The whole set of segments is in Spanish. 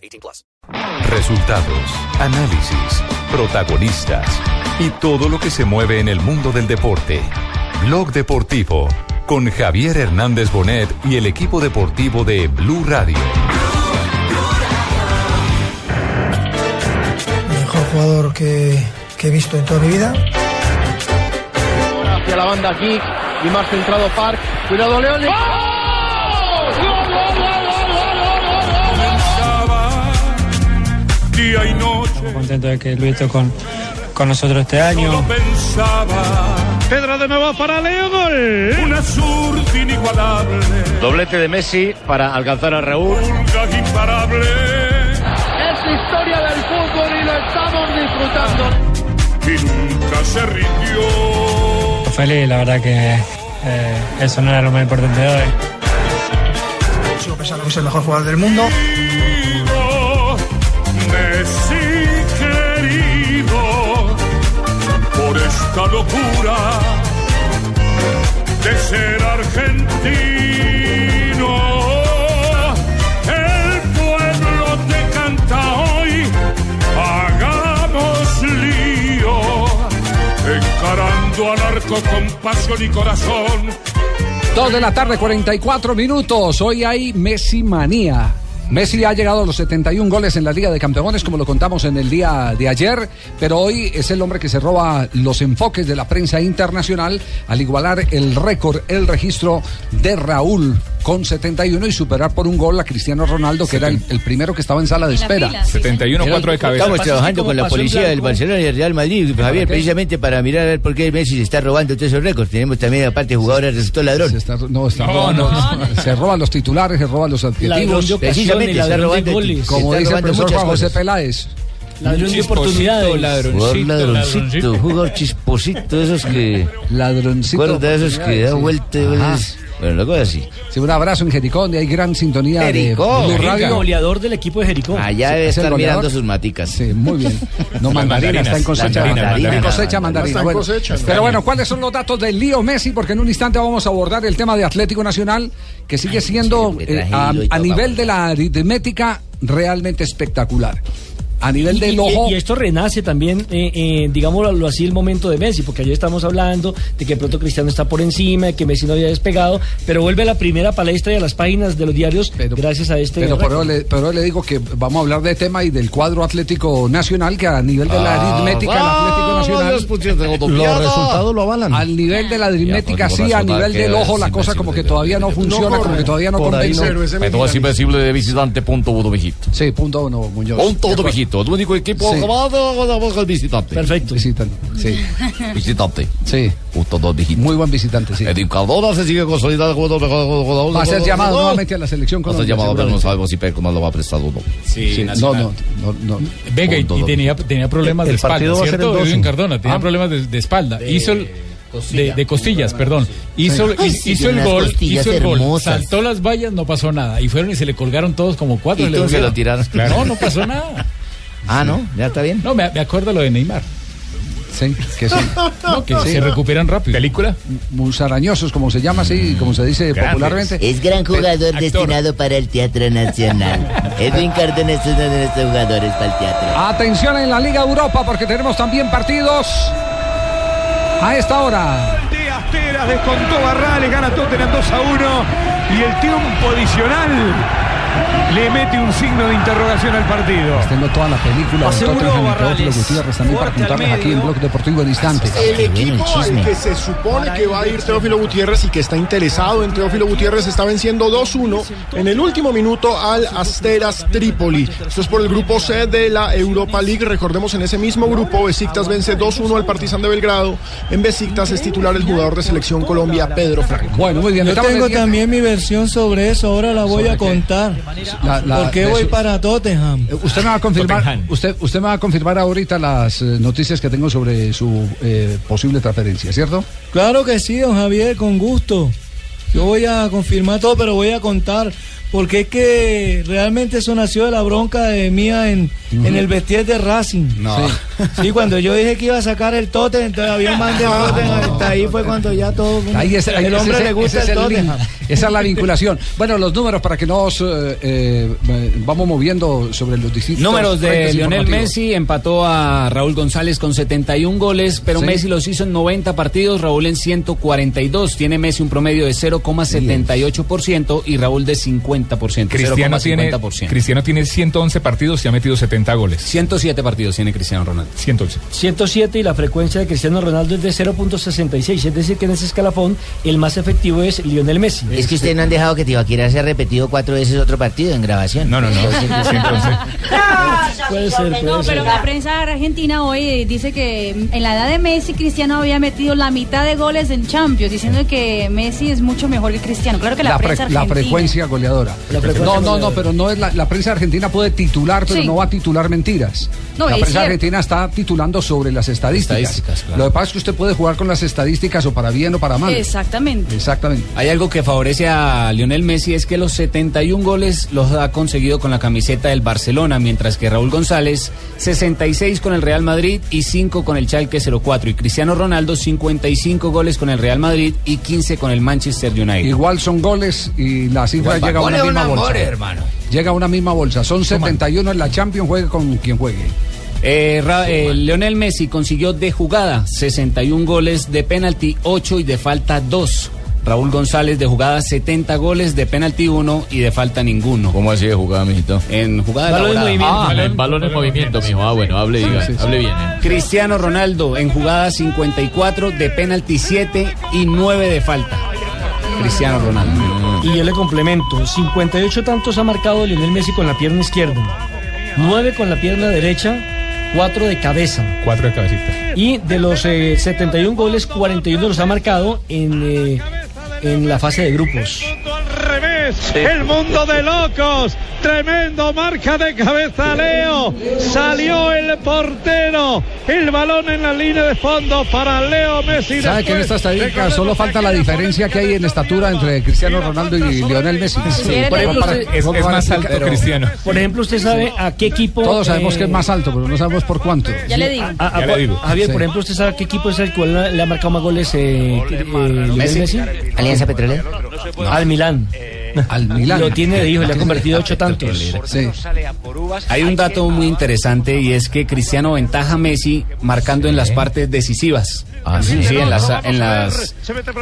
18 plus. Resultados, análisis, protagonistas y todo lo que se mueve en el mundo del deporte. Blog Deportivo con Javier Hernández Bonet y el equipo deportivo de Blue Radio. Mejor jugador que, que he visto en toda mi vida. Hacia la banda Kick y más centrado Park. Cuidado León. Día y noche. contento de que Luis esté con, con nosotros este año. pensaba Pedro de nuevo para Leo gol. una surta inigualable, Doblete de Messi para alcanzar a Raúl. imparable, Es historia del fútbol y lo estamos disfrutando. y nunca se rindió. Feliz, la verdad que eh, eso no era lo más importante de hoy. Sigo pensando que es el mejor jugador del mundo. Querido, Messi querido, por esta locura de ser argentino, el pueblo te canta hoy, hagamos lío, encarando al arco con pasión y corazón. Dos de la tarde, 44 minutos. Hoy hay Messi manía. Messi ha llegado a los 71 goles en la Liga de Campeones, como lo contamos en el día de ayer, pero hoy es el hombre que se roba los enfoques de la prensa internacional al igualar el récord, el registro de Raúl con 71 y superar por un gol a Cristiano Ronaldo, que era el, el primero que estaba en sala de espera. 71, 4 de cabeza. Estamos trabajando con la policía del Barcelona y el Real Madrid, Javier, precisamente para mirar a ver por qué Messi se está robando todos esos récords. Tenemos también, aparte, jugadores resultó ladrón. Se está- no, está No, robando- no, se roban los titulares, se roban los objetivos. Precisamente está robando, Como está dice el profesor Juan José. Peláez. Ladrón de oportunidades. Jugador Ladroncito, ladroncito, jugador chisposito, esos que... Ladroncito. ¿Recuerdas de esos que da vuelta? Bueno, cosa así. Sí, un abrazo en Jericó, donde hay gran sintonía Jericó, de Blue. Radio. goleador del equipo de Jericó. Allá Sí, debe es el estar mirando sus maticas. Sí, muy bien. No, mandarina, mandarinas, está en cosecha. mandarina. Está en Bueno, cosecha, ¿no? pero bueno, ¿cuáles son los datos de Lío Messi? Porque en un instante vamos a abordar el tema de Atlético Nacional, que sigue siendo sí, eh, a, nivel vamos. de la aritmética realmente espectacular. A nivel Y, del y- ojo. y esto renace también, eh, eh, digámoslo así, el momento de Messi, porque ayer estamos hablando de que pronto Cristiano está por encima, de que Messi no había despegado, pero vuelve a la primera palestra y a las páginas de los diarios Pero- gracias a este. Pero eso, le, por eso le digo que vamos a hablar de tema y del cuadro Atlético Nacional, que a nivel de la Ah, aritmética del Atlético Nacional. Los resultados lo avalan. Al nivel de la aritmética, Ya, sí, a nivel del ojo, la cosa como que pero- todavía no funciona, como que todavía no convence. Método mexicano. invencible de visitante, punto uno. Sí, punto uno, Muñoz. Punto uno, mijito. El único equipo Sí. acabado el visitante. Perfecto. Visitan, sí, Visitante. sí. Punto dos, mijito. Muy buen visitante, sí. Edwin Cardona se sigue consolidando como el mejor jugador. Va a ser llamado nuevamente a la selección Va a ser llamado, pero no sabemos si Pérez más lo va a prestar o no. Sí, no, no, no, no. Venga, y, tenía, tenía problemas de El partido espalda, ¿cierto? el 12. Edwin Cardona, tenía Ah. problemas de, de espalda. hizo el, de, de costillas, perdón. Hizo, Ay, hi- sí, hizo el gol, hizo el gol, hermosas. saltó las vallas, no pasó nada. Y fueron y se le colgaron todos como cuatro. Y le volvieron. lo tiraron. No, no pasó nada. Ah, ¿no? ¿Ya está bien? No, me, me acuerdo lo de Neymar. Sí, que sí. No, que Sí. se recuperan rápido. ¿Película? Musarañosos, como se llama así, como se dice Grandes. popularmente. Es gran jugador destinado para el Teatro Nacional. Edwin Cardona es uno de nuestros jugadores para el teatro. Atención en la Liga Europa, porque tenemos también partidos a esta hora. Díaz Teras descontó Barrales, gana Tottenham 2 a 1 y el tiempo adicional le mete un signo de interrogación al partido. Tengo toda la película de Aseguró Tottenham y Barrales. Teófilo Gutiérrez también para al contarles aquí en medio. Blog Deportivo en instantes. El equipo al que se supone que va a ir Teófilo Gutiérrez y que está interesado en Teófilo Gutiérrez está venciendo 2-1 en el último minuto al Asteras Trípoli. Esto es por el grupo C de la Europa League. Recordemos en ese mismo grupo, Besiktas vence 2-1 al Partizan de Belgrado. En Besiktas es titular el jugador de selección Colombia, Pedro Franco. Bueno, muy bien. Yo tengo también mi versión sobre eso, ahora la voy a contar. La- la- ¿Por qué voy su- para Tottenham? Eh, Usted me va a confirmar, usted, usted me va a confirmar ahorita las eh, noticias que tengo sobre su eh, posible transferencia, ¿cierto? Claro que sí, don Javier, con gusto. Yo voy a confirmar todo, pero voy a contar. Porque es que realmente eso nació de la bronca de mía en, en el vestir de Racing. No. Sí. Sí, cuando yo dije que iba a sacar el Tottenham, entonces había un man de Tottenham. Hasta ahí fue cuando ya todo. Ahí es, ahí el hombre ese- le gusta el el. Tottenham. Esa es la vinculación. Bueno, los números para que nos eh, eh, vamos moviendo sobre los distintos. Números de Lionel. Messi empató a Raúl González con 71 goles, pero Sí. Messi los hizo en 90 partidos, Raúl en 142. Tiene Messi un promedio de 0,78% y Raúl de 50%. Cristiano tiene, 0,50%. Cristiano tiene 111 partidos y ha metido 70 goles. 107 partidos tiene Cristiano Ronaldo. 111. 107 y la frecuencia de Cristiano Ronaldo es de 0.66, es decir que en ese escalafón el más efectivo es Lionel Messi. Es que ustedes no han dejado que Tibaquira se ha repetido cuatro veces otro partido en grabación. No, no, no. Puede ser, puede No, ser. pero la prensa argentina hoy dice que en la edad de Messi, Cristiano había metido la mitad de goles en Champions, diciendo que Messi es mucho mejor que Cristiano. Claro que la, La, prensa la argentina. frecuencia goleadora. No, no, no, pero no es la, la prensa argentina puede titular, pero Sí. no va a titular mentiras. No, la prensa cierto. argentina está titulando sobre las estadísticas. Estadísticas, claro. Lo que pasa es que usted puede jugar con las estadísticas o para bien o para mal. Exactamente. Exactamente. Hay algo que favorece a Lionel Messi es que los 71 goles los ha conseguido con la camiseta del Barcelona, mientras que Raúl González 66 con el Real Madrid y 5 con el Schalke 04 y Cristiano Ronaldo 55 goles con el Real Madrid y 15 con el Manchester United. Igual son goles y la cifra Igual, llega a una misma un amor, bolsa. hermano. Llega a una misma bolsa. Son 71 en la Champions, juegue con quien juegue. Eh, Ra- eh, Lionel Messi consiguió de jugada 61 goles, de penalti 8 y de falta 2. Raúl González de jugada 70 goles, de penalti 1 y de falta ninguno. ¿Cómo así de jugada, mijito? En jugada Balón en movimiento. Ah, el balón en movimiento, mijo. Ah, bueno, hable, diga, hable bien. eh. Cristiano Ronaldo en jugada 54, de penalti 7 y 9 de falta. Cristiano Ronaldo. Y yo le complemento, 58 tantos ha marcado Lionel Messi con la pierna izquierda, 9 con la pierna derecha, 4 de cabeza. Cuatro de cabecita. Y de los eh, 71 goles, 41 los ha marcado en, eh, en la fase de grupos. El mundo de locos, tremendo marca de cabeza Leo, salió el portero, el balón en la línea de fondo para Leo Messi. ¿Sabe que en esta estadística solo falta la diferencia que hay en estatura entre Cristiano Ronaldo y Lionel Messi? Por ejemplo, usted- Es, más alto Cristiano. por ejemplo, usted sabe a qué equipo... Todos sabemos eh, que es más alto, pero no sabemos por cuánto. Ya le digo. a- a- Ya le digo. Javier, Sí. por ejemplo, ¿usted sabe a qué equipo es el cual le ha marcado más goles eh, eh, Messi? Alianza Petrolera. Al Milán. Al Milán. Lo tiene de hijo, le ha convertido ocho tantos. Sí. Hay un dato muy interesante y es que Cristiano ventaja a Messi marcando en las partes decisivas. Ah, sí, en las, en las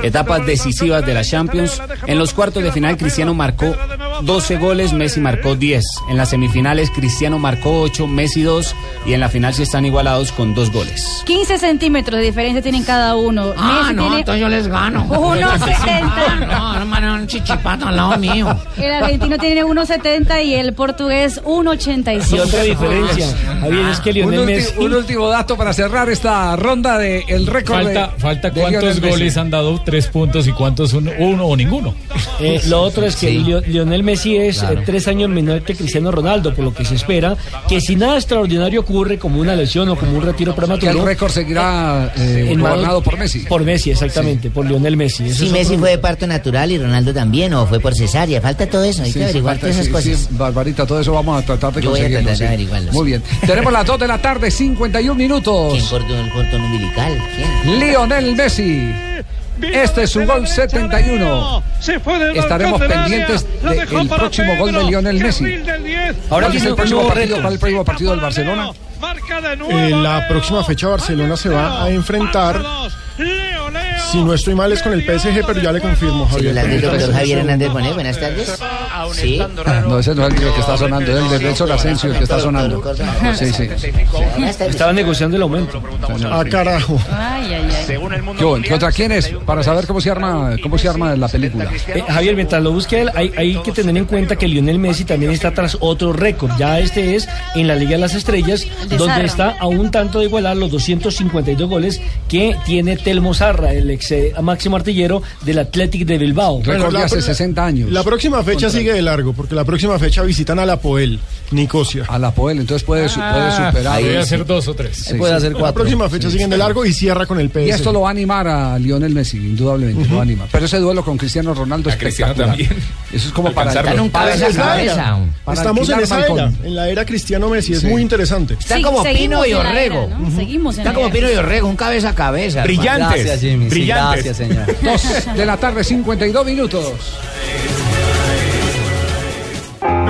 etapas decisivas de la Champions. En los cuartos de final Cristiano marcó 12 goles, Messi marcó 10. En las semifinales Cristiano marcó 8, Messi 2 y en la final sí están igualados con 2 goles. 15 centímetros de diferencia tienen cada uno. Ah, Messi no, tiene entonces yo les gano. 1.70. No, hermano, un chichipato al lado mío. El argentino tiene 1.70 y el portugués 1.85. Y otra diferencia, Javier, es que Un, Lionel ulti- Messi... un último dato para cerrar esta ronda de el récord Falta, de- falta de cuántos Messi. goles han dado tres puntos y cuántos uno, uno o ninguno. Eh, lo otro es que Lio- Lionel Messi es eh, tres años menor que Cristiano Ronaldo, por lo que se espera que si nada extraordinario ocurre, como una lesión o como un retiro Que prematuro, el récord seguirá eh, en gobernado por Messi. Por Messi, exactamente, por Lionel Messi. Si es Messi otro- fue de parto natural y Ronaldo también, o fue por Falta todo eso, hay Sí, que averiguar falta- todas esas sí, cosas. sí, Barbarita, todo eso vamos a tratar de Yo voy a conseguirlo. tratar de sí. averiguarlo, Muy bien. Tenemos las 2 de la tarde, 51 ¿Quién minutos. cortó el cordón umbilical? ¿Quién? Lionel Messi. Este es su gol 71. Se fue del Estaremos pendientes del próximo gol de Lionel Messi. carril del 10. Ahora es el próximo partido, para el próximo partido del Barcelona. Marca de nuevo. En la próxima fecha Barcelona se va a enfrentar, Leo, Leo. si no estoy mal, es con el PSG, pero ya le confirmo, Javier. Celular del doctor Javier Hernández Bonet, buenas tardes. Sí. No, ese no es el que está sonando, es el de Nelson Asensio el que está sonando. Sí, sí. Estaba negociando el aumento. Ah, carajo. Ay, ay, ay. Yo, ¿contra quién es? Para saber cómo se arma, cómo se arma la película. Eh, Javier, mientras lo busque él, hay, hay que tener en cuenta que Lionel Messi también está tras otro récord. Ya este es en la Liga de las Estrellas, El de donde está a un tanto de igualar los 252 goles que tiene Telmo Zarra, el ex eh, máximo artillero del Athletic de Bilbao. Bueno, la- 60 años. La próxima fecha Contra- sigue de largo, porque la próxima fecha visitan a la Poel, Nicosia. A la Poel, entonces puede, su- puede superar. Ahí puede hacer dos o tres. Sí, puede sí. hacer La cuatro. próxima fecha siguen de largo y cierra con el PS. Y esto lo va a animar a Lionel Messi, indudablemente lo va a animar. Pero ese duelo con Cristiano Ronaldo es Cristiano también. Eso es como para, Alcanzarlo. Está en un cabeza a cabeza. Estamos en esa era, en la era Cristiano Messi, es Sí. muy interesante. Está Sí, como Pino y la Orrego. era, ¿no? Seguimos en Está la como era. Pino y Orrego, un cabeza a cabeza. hermano. Brillantes. Gracias, Jimmy. Sí, Brillantes. gracias, señor. Dos de la tarde, 52 minutos.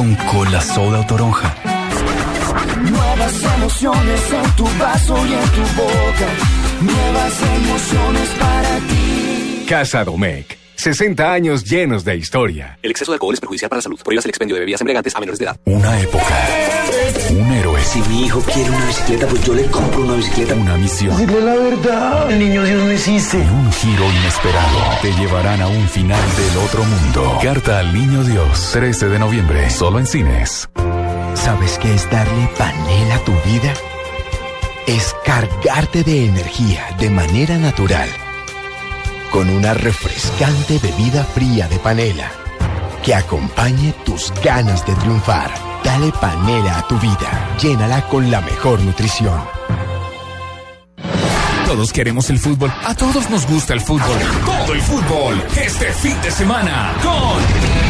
Con cola soda o toronja. Nuevas emociones en tu vaso y en tu boca. Nuevas emociones para ti. Casa Domec, 60 años llenos de historia. El exceso de alcohol es perjudicial para la salud. Prohíbas el expendio de bebidas embriagantes a menores de edad. Una época. Un héroe. Si mi hijo quiere una bicicleta, pues yo le compro una bicicleta. Una misión. Dile la verdad. El niño Dios no existe. Y un giro inesperado. Te llevarán a un final del otro mundo. Carta al Niño Dios. 13 de noviembre. Solo en cines. ¿Sabes qué es darle panela a tu vida? Es cargarte de energía de manera natural. Con una refrescante bebida fría de panela que acompañe tus ganas de triunfar. Dale panela a tu vida. Llénala con la mejor nutrición. Todos queremos el fútbol. A todos nos gusta el fútbol. Todo el fútbol. Este fin de semana con.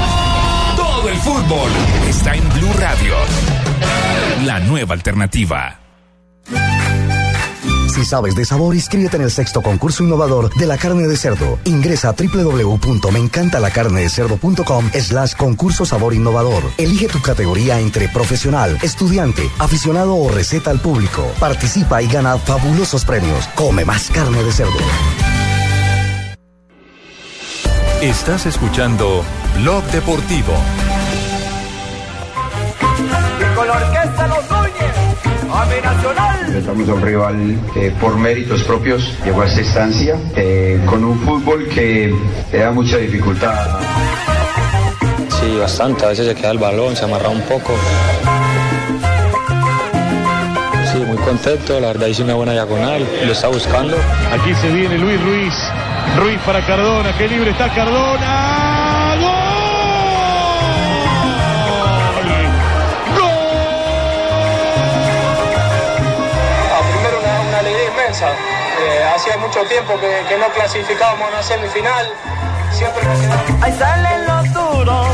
Todo el fútbol está en Blue Radio. La nueva alternativa. Si sabes de sabor, inscríbete en el sexto concurso innovador de la carne de cerdo. Ingresa a www.meencantalacarnedecerdo.com slash concurso sabor innovador. Elige tu categoría entre profesional, estudiante, aficionado o receta al público. Participa y gana fabulosos premios. Come más carne de cerdo. Estás escuchando Blog Deportivo. Con la orquesta Los Núñez. Nacional. Enfrentamos a un rival que por méritos propios llegó a esta instancia eh, con un fútbol que le da mucha dificultad. Sí, bastante. A veces se queda el balón, se amarra un poco. Sí, muy contento. La verdad hice una buena diagonal. Lo está buscando. Aquí se viene Luis Ruiz. Ruiz para Cardona. Qué libre está Cardona. ¡Gol! Ah, primero una, una alegría inmensa. Eh, hacía mucho tiempo que, que no clasificábamos a una semifinal. Siempre Ahí salen los duros.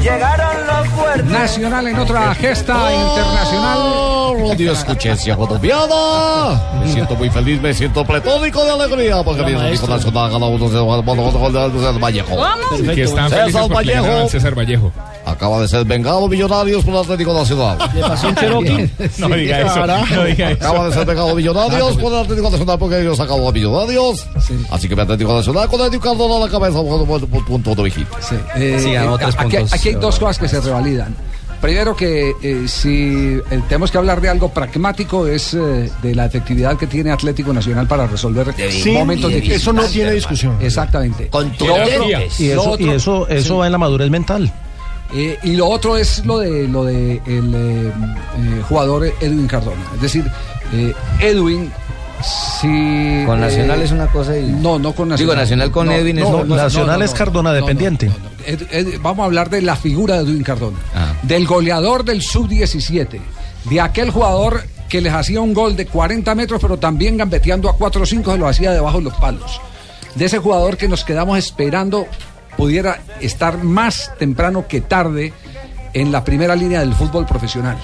Llegaron los. Nacional en otra gesta internacional. Radio Escuchencia colombiana. Me siento muy feliz, me siento pletónico de alegría porque mi equipo nacional ganó uno del Vallejo. Que están César Vallejo César Vallejo. acaba de ser vengado Millonarios por el Atlético Nacional. Le pasó un Cherokee. No diga eso, no diga eso. Acaba de ser vengado Millonarios por el Atlético Nacional porque ellos acabó a Millonarios. Así que mi Atlético Nacional con Eddie Cardona a la cabeza por punto de vigita. Eh, Sí, ganó eh, tres aquí, puntos. aquí hay dos cosas que se Primero que eh, si eh, tenemos que hablar de algo pragmático es eh, de la efectividad que tiene Atlético Nacional para resolver Sí, momentos difíciles. eso no tiene discusión. Exactamente. Otro- Y eso, otro- y eso, eso sí. va en la madurez mental. Eh, y lo otro es lo de lo de el eh, eh, jugador Edwin Cardona. Es decir, eh, Edwin si Con Nacional eh, es una cosa y... No, no con Nacional. Digo, Nacional con No, Edwin es no, Nacional no, es no, Cardona no, no, dependiente. Ed- Ed- vamos a hablar de la figura de Edwin Cardona, del goleador del sub-17, de aquel jugador que les hacía un gol de 40 metros, pero también gambeteando a 4 o 5 se lo hacía debajo de los palos. De ese jugador que nos quedamos esperando pudiera estar más temprano que tarde en la primera línea del fútbol profesional.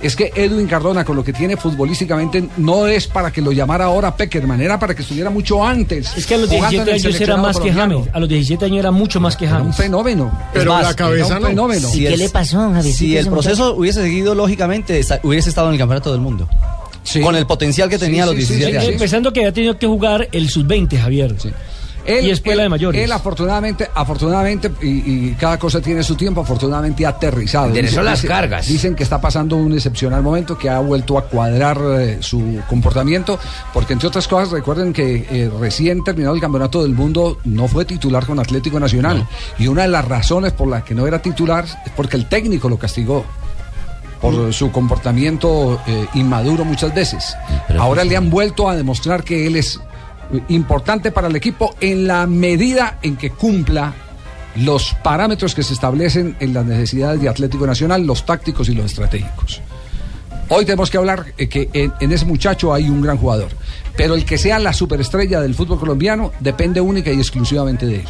Es que Edwin Cardona, con lo que tiene futbolísticamente, no es para que lo llamara ahora Peckerman, era para que estuviera mucho antes. Es que a los jugando en 17 el años era más que. James. A los 17 años era mucho más que Era James. un fenómeno. Pero la cabeza era un no. fenómeno. Si ¿Qué el- le pasó, Javiercito, Si ese el muchacho? proceso hubiese seguido lógicamente, hubiese estado en el campeonato del mundo. Con el potencial que tenía a los Sí, 17 años. Empezando que había tenido que jugar el sub-20, Javier. Él, y después él- de mayores. Él afortunadamente, afortunadamente, y, y cada cosa tiene su tiempo, afortunadamente ha aterrizado. Enderezó las cargas. Dicen que está pasando un excepcional momento, que ha vuelto a cuadrar eh, su comportamiento, porque entre otras cosas, recuerden que eh, recién terminado el Campeonato del Mundo no fue titular con Atlético Nacional. Y una de las razones por las que no era titular es porque el técnico lo castigó. Por su comportamiento eh, inmaduro muchas veces. Ahora le han vuelto a demostrar que él es importante para el equipo en la medida en que cumpla los parámetros que se establecen en las necesidades de Atlético Nacional, los tácticos y los estratégicos. Hoy tenemos que hablar eh, que en, ese muchacho hay un gran jugador, pero el que sea la superestrella del fútbol colombiano depende única y exclusivamente de él.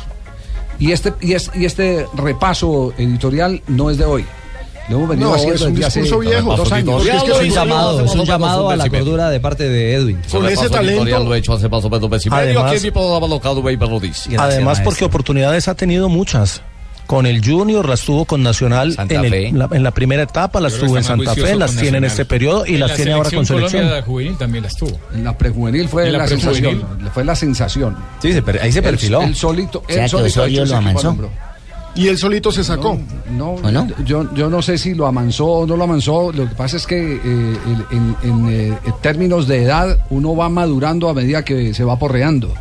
Y este, y es- y este repaso editorial no es de hoy. Lo hemos venido No, haciendo es un desde hace viejo. dos años. Es que Es un llamado, es un llamado a la cordura de parte de Edwin. Con ese talento. Lo he hecho hace más o menos mes y medio. Además- Aquí mi programa local, güey, me lo dice. Además, porque oportunidades ha tenido muchas. Con el Junior las tuvo con Nacional en, el- la, en la primera etapa, las tuvo en Santa Fe, las tiene en Nacional. este periodo y En las la tiene ahora con Colombia, selección. la juvenil también las tuvo. En la prejuvenil fue En la, la sensación. prejuvenil. Fue la sensación. Sí, ahí se perfiló. Él, solito. O sea, que solito Osorio ha hecho lo Y él solito se sacó. No. Yo, yo no sé si lo amansó o no lo amansó. Lo que pasa es que eh, en, en, eh, en términos de edad uno va madurando a medida que se va porreando.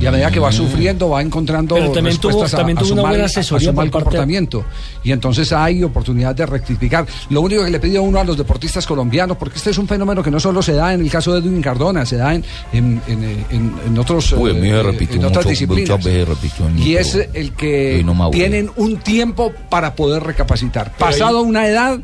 Y a medida que va sufriendo va encontrando Pero también tuvo- respuestas a- también a, tuvo su una mal, buena a su asesoría mal por parte- comportamiento. Y entonces hay oportunidad de rectificar. Lo único que le pido uno a los deportistas colombianos, porque este es un fenómeno que no solo se da en el caso de Edwin Cardona, se da en, en, en, en- en otros Uy, a eh, en otras mucho, disciplinas. muchas veces repitió en mí, Y es el que no tienen un tiempo para poder recapacitar. Pero ahí- Pasado una edad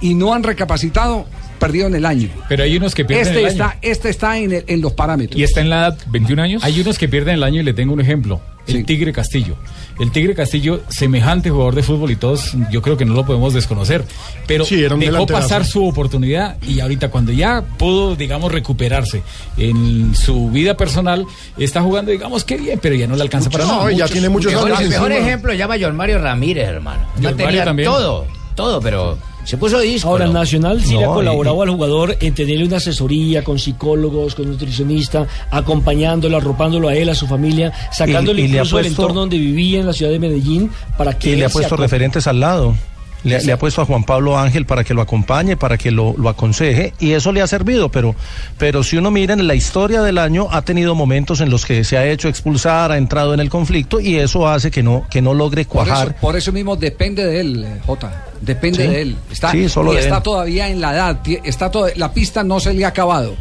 y no han recapacitado, perdieron el año. Pero hay unos que pierden Este el está, año. este está en, el- en los parámetros. Y está en la edad 21 años. Hay unos que pierden el año y le tengo un ejemplo. El Tigre Castillo. El Tigre Castillo, semejante jugador de fútbol y todos, yo creo que no lo podemos desconocer. Pero Sí, era un dejó pasar su oportunidad y ahorita cuando ya pudo, digamos, recuperarse en su vida personal, está jugando, digamos, qué bien, pero ya no le alcanza para nada. el mejor, el mejor ejemplo llama John Mario Ramírez, hermano. No John Mario tenía también. todo, todo, pero se puso disco. Ahora, Nacional sí le ha No, colaborado al jugador en tenerle una asesoría con psicólogos, con nutricionista, acompañándolo, arropándolo a él, a su familia, sacándole Y- y incluso del puesto- entorno donde vivía en la ciudad de Medellín para que Y le ha puesto referentes al lado. Le, le ha puesto a Juan Pablo Ángel para que lo acompañe, para que lo, lo aconseje, y eso le ha servido, pero, pero si uno mira en la historia del año, ha tenido momentos en los que se ha hecho expulsar, ha entrado en el conflicto, y eso hace que no, que no logre Por eso, cuajar. por eso mismo depende de él, eh, Jota. Depende Sí. de él. Está, Sí, solo y de está él. todavía en la edad. Está todo, la pista no se le ha acabado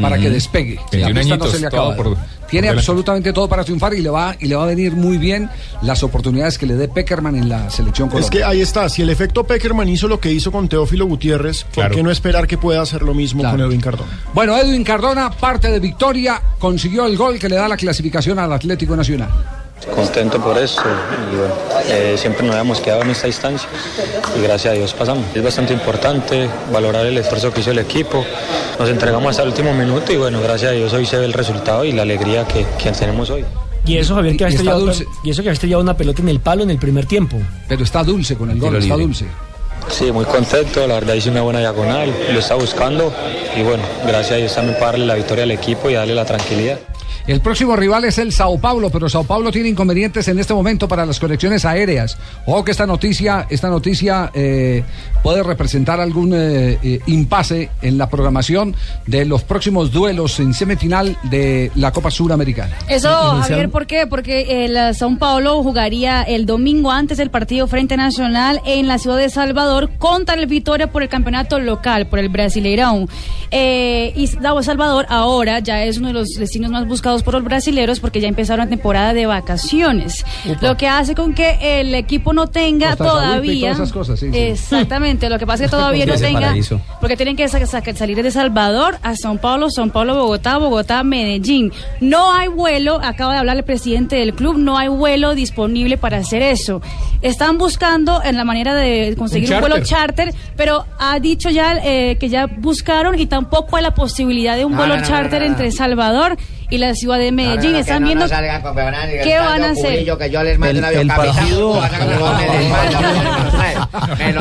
para que despegue. La 21 pista no se le acabado. por- Tiene por absolutamente todo para triunfar y le va y le va a venir muy bien las oportunidades que le dé Peckerman en la selección Es Colombia. que ahí está, si el efecto Peckerman hizo lo que hizo con Teófilo Gutiérrez, ¿por Claro. qué no esperar que pueda hacer lo mismo Claro. con Edwin Cardona? Bueno, Edwin Cardona, parte de victoria, consiguió el gol que le da la clasificación al Atlético Nacional. Contento por eso y bueno, eh, siempre nos habíamos quedado en esta instancia y gracias a Dios pasamos. Es bastante importante valorar el esfuerzo que hizo el equipo. Nos entregamos hasta el último minuto y bueno, gracias a Dios hoy se ve el resultado y la alegría que, que tenemos hoy. Y eso, Javier, que ha Y está estrellado, y eso que ha estrellado una pelota en el palo en el primer tiempo. Pero está dulce con el gol, está libre. dulce. Sí, muy contento, la verdad hice una buena diagonal, lo está buscando y bueno, gracias a Dios también para darle la victoria al equipo y darle la tranquilidad. El próximo rival es el Sao Paulo, pero Sao Paulo tiene inconvenientes en este momento para las conexiones aéreas. Ojo que esta noticia, esta noticia eh, puede representar algún eh, eh, impasse en la programación de los próximos duelos en semifinal de la Copa Suramericana. Eso, Javier, ¿por qué? Porque el eh, São Paulo jugaría el domingo antes del partido Frente Nacional en la ciudad de Salvador contra el Vitória por el campeonato local, por el Brasileirão. Eh, y Sao Salvador ahora ya es uno de los destinos más buscados por los brasileños porque ya empezaron la temporada de vacaciones. Lo que hace con que el equipo no tenga Costa Saúl y todavía. todas esas cosas, sí, sí. Exactamente, lo que pasa es que todavía no tenga. paraíso. Porque tienen que sa- sa- salir de Salvador a São Paulo, São Paulo, Bogotá, Bogotá, Medellín. No hay vuelo, acaba de hablar el presidente del club, no hay vuelo disponible para hacer eso. Están buscando en la manera de conseguir un, Un vuelo charter. pero ha dicho ya eh, que ya buscaron y tampoco hay la posibilidad de un No, vuelo no, no, charter entre Salvador y la ciudad de Medellín. No, no, no, Están que no viendo qué van a hacer. que yo les mando El- el partido-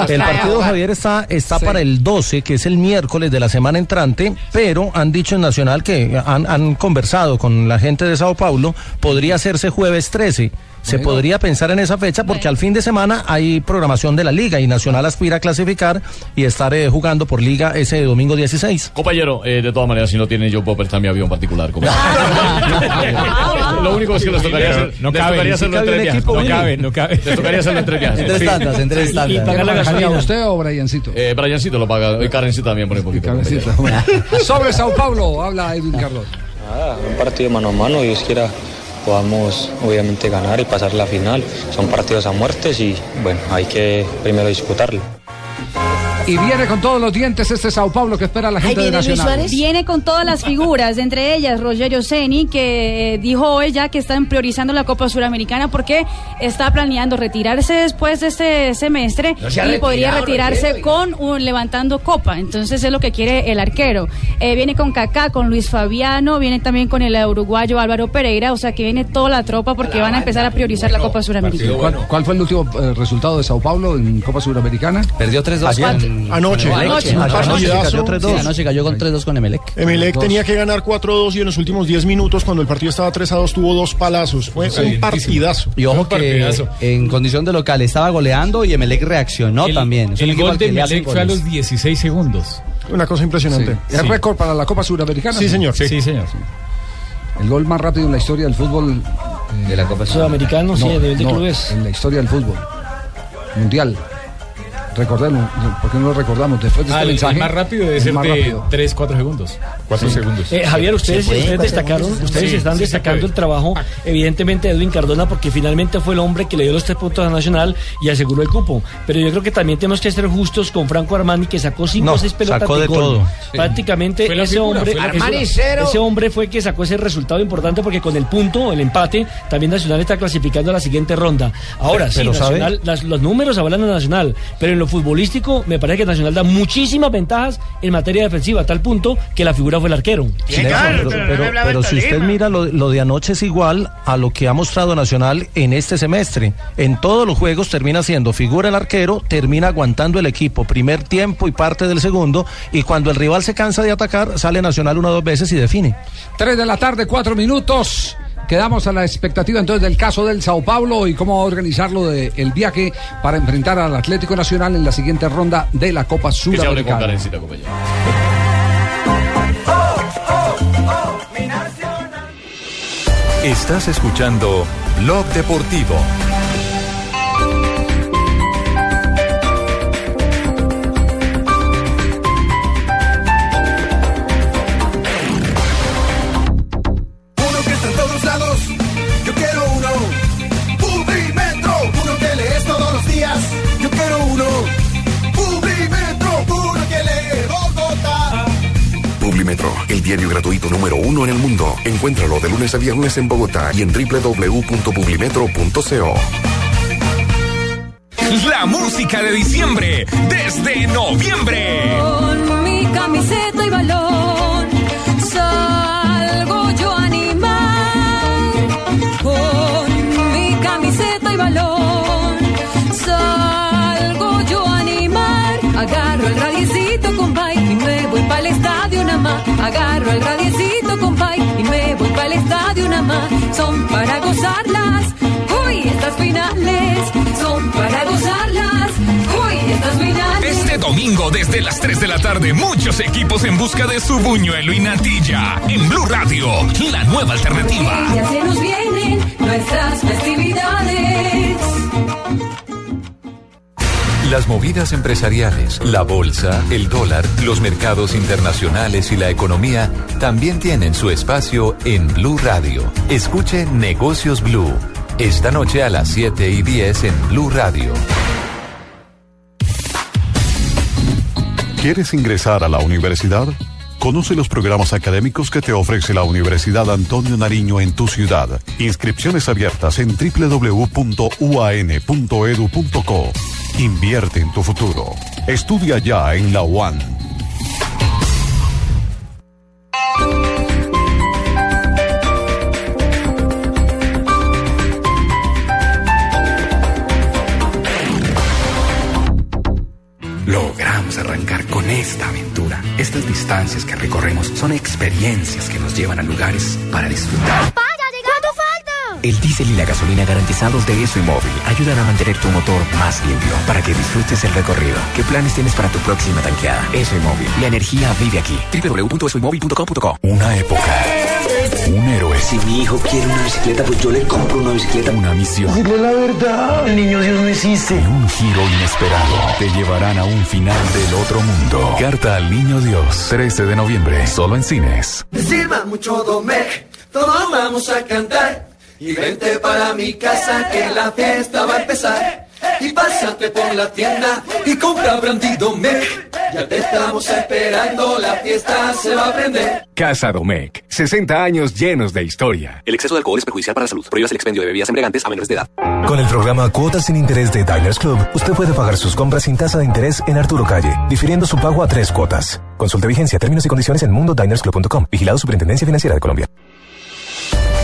El partido. Javier, está, está para el 12, que es el miércoles de la semana entrante, pero han dicho en Nacional que han, han conversado con la gente de Sao Paulo, podría hacerse jueves 13. Se podría pensar en esa fecha porque al fin de semana hay programación de la liga y Nacional aspira a clasificar y estar eh, jugando por liga ese domingo 16. Compañero, eh, de todas maneras, si no tienen, yo puedo prestar mi avión particular. compañero. Lo único es que les tocaría hacer, No les cabe, tocaría ni hacerlo en equipo, No cabe, no cabe. Les tocaría hacerlo en tres viajes. En tres Sí. tandas, en tres tandas. ¿Pagar la gasolina usted o Briancito? Eh, Briancito lo paga, y Karencito también por un poquito. Sobre Sao Paulo habla Edwin Carlos. Nada, un partido mano a mano, Dios quiera podamos obviamente ganar y pasar la final. Son partidos a muertes y bueno, hay que primero disputarlo. Y viene con todos los dientes este Sao Paulo que espera la gente de Nacional. Viene con todas las figuras, entre ellas Rogerio Ceni, que eh, dijo hoy ya que están priorizando la Copa Suramericana porque está planeando retirarse después de este semestre No se ha y podría retirarse Rogerio, con un levantando Copa. Entonces es lo que quiere el arquero. Eh, viene con Kaká, con Luis Fabiano, viene también con el uruguayo Álvaro Pereira, o sea que viene toda la tropa porque van a empezar a priorizar la Copa Suramericana. ¿Cuál, cuál fue el último eh, resultado de Sao Paulo en Copa Sudamericana? Perdió 3-2 Ayer. con- Anoche. Anoche. Anoche cayó cayó 3-2. 3-2. Sí, Anoche cayó con 3-2 con Emelec. Emelec tenía que ganar 4-2 y en los últimos 10 minutos, cuando el partido estaba 3-2, tuvo dos palazos. Fue un partidazo. Y ojo que en condición de local estaba goleando y Emelec reaccionó El- también. El gol de Emelec fue a los 16 segundos. Una cosa impresionante. ¿Es Sí. récord para la Copa Sudamericana? Sí, señor. Sí, señor. El gol más rápido en la historia del fútbol. De la Copa Sudamericano, sí, de no, clubes. En la historia del fútbol. Mundial. Recordemos, ¿por qué no lo recordamos? Después de Ah, este el, mensaje. el más rápido debe el ser más de rápido. 3, 4 segundos. 4 segundos. Eh, Javier, ustedes, destacaron, segundos. ustedes Sí, están sí destacando el trabajo, evidentemente, de Edwin Cardona, porque finalmente fue el hombre que le dio los tres puntos a Nacional y aseguró el cupo. Pero yo creo que también tenemos que ser justos con Franco Armani, que sacó cinco No, o seis pelotas sacó de gol. todo. Prácticamente ese figura, hombre, Armani cero. ese hombre fue el que sacó ese resultado importante porque con el punto, el empate, también Nacional está clasificando a la siguiente ronda. Ahora, sí. Nacional, las- los números hablan de Nacional, pero en lo futbolístico me parece que Nacional da muchísimas ventajas en materia defensiva, a tal punto que la figura fue el arquero. Pero, pero- pero si usted mira lo, lo de anoche es igual a lo que ha mostrado Nacional en este semestre. En todos los juegos termina siendo figura el arquero, termina aguantando el equipo primer tiempo y parte del segundo y cuando el rival se cansa de atacar sale Nacional una o dos veces y define. 3 de la tarde, 4 minutos. Quedamos a la expectativa entonces del caso del Sao Paulo y cómo organizarlo de el viaje para enfrentar al Atlético Nacional en la siguiente ronda de la Copa Que se hable con Sudamericana. Estás escuchando Blog Deportivo. El diario gratuito número uno en el mundo. Encuéntralo de lunes a viernes en Bogotá y en www.publimetro.co. La música de diciembre desde noviembre. Con mi camiseta y balón más. Agarro el radiecito con bike y me voy para el estadio nada más. Son para gozarlas. Uy, estas finales son para gozarlas. Uy, estas finales. Este domingo desde las 3 de la tarde, muchos equipos en busca de su buñuelo y natilla. En Blue Radio, la nueva alternativa. Ya se nos vienen nuestras festividades. Las movidas empresariales, la bolsa, el dólar, los mercados internacionales y la economía también tienen su espacio en Blue Radio. Escuche Negocios Blue. Esta noche a las 7 y 10 en Blue Radio. ¿Quieres ingresar a la universidad? Conoce los programas académicos que te ofrece la Universidad Antonio Nariño en tu ciudad. Inscripciones abiertas en www.uan.edu.co. Invierte en tu futuro. Estudia ya en la UAN. Logramos arrancar con esta aventura. Estas distancias que recorremos son experiencias que nos llevan a lugares para disfrutar. El diésel y la gasolina garantizados de ESO y móvil ayudan a mantener tu motor más limpio para que disfrutes el recorrido. ¿Qué planes tienes para tu próxima tanqueada? ESO y móvil. La energía vive aquí. www.esoymóvil.com.co Una época. Un héroe. Si mi hijo quiere una bicicleta, pues yo le compro una bicicleta. Una misión. Dile la verdad. El niño Dios no existe. Y un giro inesperado. Te llevarán a un final del otro mundo. Carta al Niño Dios. 13 de noviembre. Solo en cines. Sirva mucho Domec, todos vamos a cantar. Y vente para mi casa que la fiesta va a empezar. Y pásate por la tienda y compra Brandy Domec. Ya te estamos esperando, la fiesta se va a prender. Casa Domecq. 60 años llenos de historia. El exceso de alcohol es perjudicial para la salud. Prohíbas el expendio de bebidas embriagantes a menores de edad. Con el programa Cuotas sin Interés de Diners Club, usted puede pagar sus compras sin tasa de interés en Arturo Calle, difiriendo su pago a tres cuotas. Consulte vigencia, términos y condiciones en mundodinersclub.com. Vigilado Superintendencia Financiera de Colombia.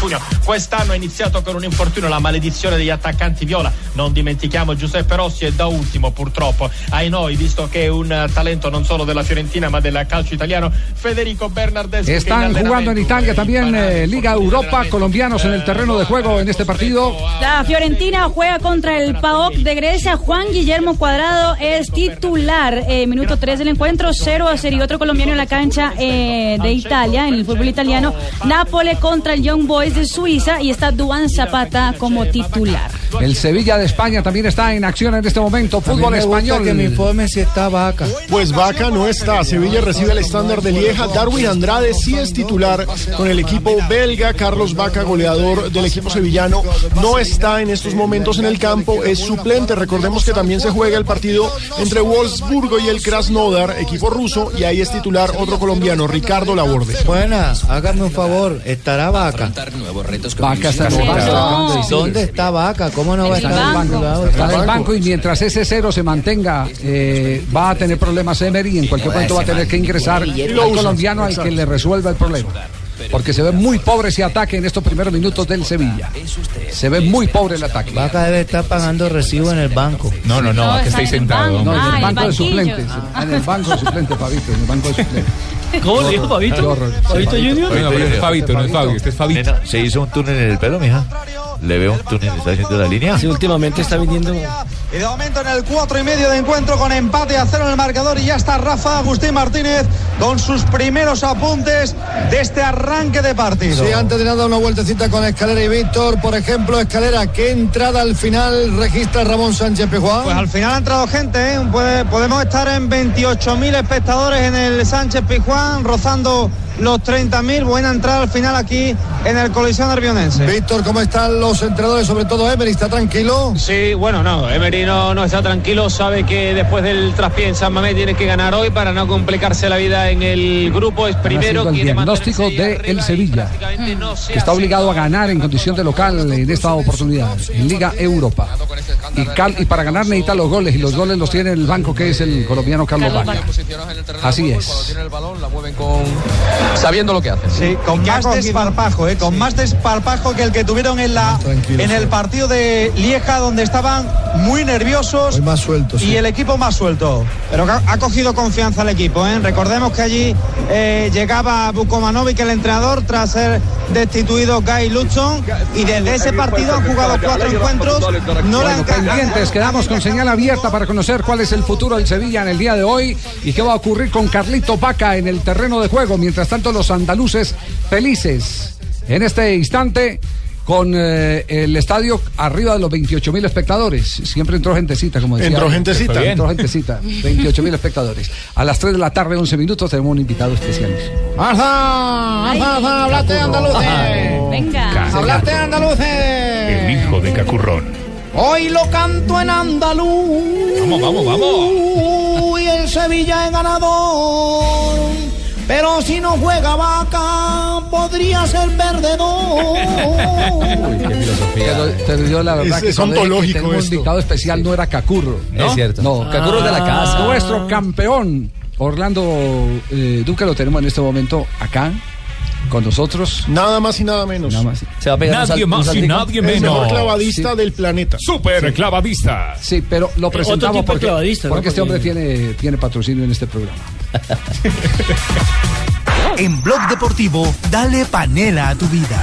Infortunio. Quest'anno è iniziato con un infortunio, la maledizione degli attaccanti viola. Non dimentichiamo Giuseppe Rossi e da ultimo, purtroppo, ai noi, visto che è un talento non solo della Fiorentina ma del calcio italiano, Federico Bernardeschi. Están jugando en Italia también eh, Liga Europa, colombianos en el terreno de juego en este partido. La Fiorentina juega contra el PAOK de Grecia. Juan Guillermo Cuadrado es titular. Eh, minuto 3 del encuentro, 0 a 0 y otro colombiano en la cancha eh, de Italia, en el fútbol italiano. Nápoles contra el Young Boys de Suiza y está Duan Zapata como titular. El Sevilla de España también está en acción en este momento. Fútbol español. que me informe si está Vaca. Pues Vaca no está. Sevilla recibe el estándar de Lieja. Darwin Andrade sí es titular con el equipo belga. Carlos Vaca, goleador del equipo sevillano, no está en estos momentos en el campo. Es suplente. Recordemos que también se juega el partido entre Wolfsburgo y el Krasnodar, equipo ruso. Y ahí es titular otro colombiano, Ricardo Laborde. Buena, hágame un favor. ¿Estará Vaca? Vaca está en el banco. ¿Dónde está Vaca? ¿Cómo no va a estar en el banco. Está en el banco y mientras ese cero se mantenga, eh, va a tener problemas Emery y en cualquier momento va a tener que ingresar el colombiano al que le resuelva el problema. Porque se ve muy pobre ese ataque en estos primeros minutos del Sevilla. Se ve muy pobre el ataque. Vaca debe estar pagando recibo en el banco. No, no, no, No, está estáis banco. No, en Ah, el banco de suplentes. En el banco de suplentes, Fabito, en el banco de suplentes. ¿Cómo le dijo Junior? Fabito, No, no es Fabito, no es Fabio, este es Fabito. ¿Se hizo un túnel en el pelo, mija? ¿Le veo un túnel? ¿Está haciendo la línea? Sí, últimamente está viniendo. Y de momento en el cuatro y medio de encuentro con empate a cero en el marcador y ya está Rafa Agustín Martínez con sus primeros apuntes de este arranque de partido. Sí, antes de nada una vueltecita con Escalera y Víctor. Por ejemplo, Escalera, ¿qué entrada al final registra Ramón Sánchez Pijuán? Pues al final ha entrado gente, ¿eh? Podemos estar en 28.000 espectadores en el Sánchez Pizjuán, rozando los 30.000. Buena entrada al final aquí en el Coliseo Nervionense. Víctor, ¿cómo están los entrenadores? Sobre todo Emery, ¿está tranquilo? Sí, bueno, no, Emery no, no está tranquilo, sabe que después del traspié en San Mamés tiene que ganar hoy para no complicarse la vida en el grupo, es primero, el diagnóstico de el Sevilla, que está obligado a ganar en condición de local en esta oportunidad, en Liga Europa. Y, cal- y para ganar necesita los goles, y los goles los tiene el banco que es el colombiano Carlos Vaca. Así es. Sabiendo lo que hace. Sí, con más desparpajo, ¿eh? con más desparpajo que el que tuvieron en la en el partido de Lieja, donde estaban muy nerviosos más sueltos. y el equipo más suelto. Pero ha, cogido confianza el equipo. ¿eh? Recordemos que allí eh, llegaba Bukomanovic, el entrenador, tras ser destituido Guy Lutzon, y desde ese partido han jugado cuatro encuentros. No le han Pendientes, quedamos con señal abierta para conocer cuál es el futuro del Sevilla en el día de hoy y qué va a ocurrir con Carlito Vaca en el terreno de juego. Mientras tanto, los andaluces felices en este instante con eh, el estadio arriba de los 28 mil espectadores. Siempre entró gentecita, como decía. Entró gentecita. Entró gentecita. 28 mil espectadores. A las 3 de la tarde, 11 minutos, tenemos un invitado especial. ¡Alza! ¡Alza, alza! ¡Hablaste de andaluces! Venga. ¡Hablaste de andaluces! El hijo de Cacurrón. Hoy lo canto en andaluz. Vamos, vamos, vamos. Y el Sevilla es ganador. Pero si no juega vaca, podría ser perdedor. Pero, pero yo la verdad Es- que es ontológico tenemos un invitado especial no era Cacurro. ¿no? Es cierto. No, Cacurro es de la casa. Nuestro campeón, Orlando eh, Duque, lo tenemos en este momento acá con nosotros. Nada más y nada menos. Nada más. Se va a pegar un Nadie un más y nadie El mejor menos. clavadista del planeta. Super clavadista. Sí, pero lo presentamos tipo de porque, clavadista, ¿no? porque este hombre tiene, tiene patrocinio en este programa. En Blog Deportivo, dale panela a tu vida.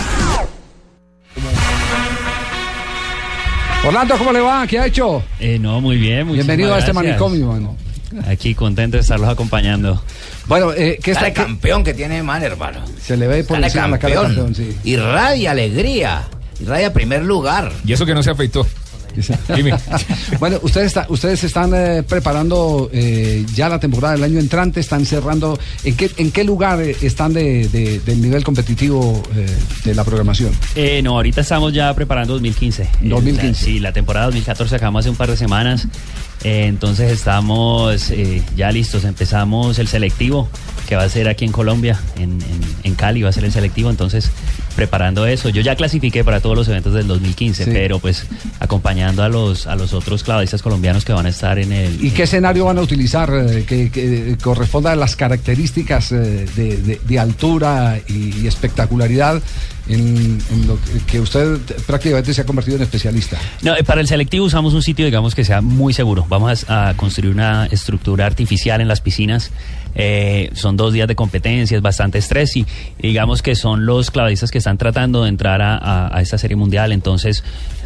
Orlando, ¿cómo le va? ¿Qué ha hecho? Eh, no, muy bien. Bienvenido a este gracias. manicomio, mano. Aquí contento de estarlos acompañando. Bueno, eh, ¿qué está Dale campeón que tiene man, hermano. Se le ve por encima la cara campeón, sí. Irradia alegría. Irradia primer lugar. Y eso que no se afeitó. Bueno, ustedes, está- ustedes están eh, preparando eh, ya la temporada del año entrante, están cerrando. ¿En qué, en qué lugar eh, están de, de- del nivel competitivo eh, de la programación? Eh, no, ahorita estamos ya preparando 2015. Eh, 2015. la- sí, la temporada 2014 acabamos hace un par de semanas. Eh, entonces estamos eh, ya listos. Empezamos el selectivo, que va a ser aquí en Colombia, en, en- en Cali va a ser el selectivo. Entonces, preparando eso. Yo ya clasifiqué para todos los eventos del 2015, Sí. pero pues acompañando a los, a los otros clavadistas colombianos que van a estar en el... ¿Y qué escenario van a utilizar eh, que, que corresponda a las características eh, de, de- de altura y, y espectacularidad en, en lo que, usted prácticamente se ha convertido en especialista? No, eh, para el selectivo usamos un sitio, digamos, que sea muy seguro. Vamos a, a construir una estructura artificial en las piscinas. Eh, son dos días de competencia, es bastante estrés y digamos que son los clavadistas que están tratando de entrar a, a- a esta serie mundial. Entonces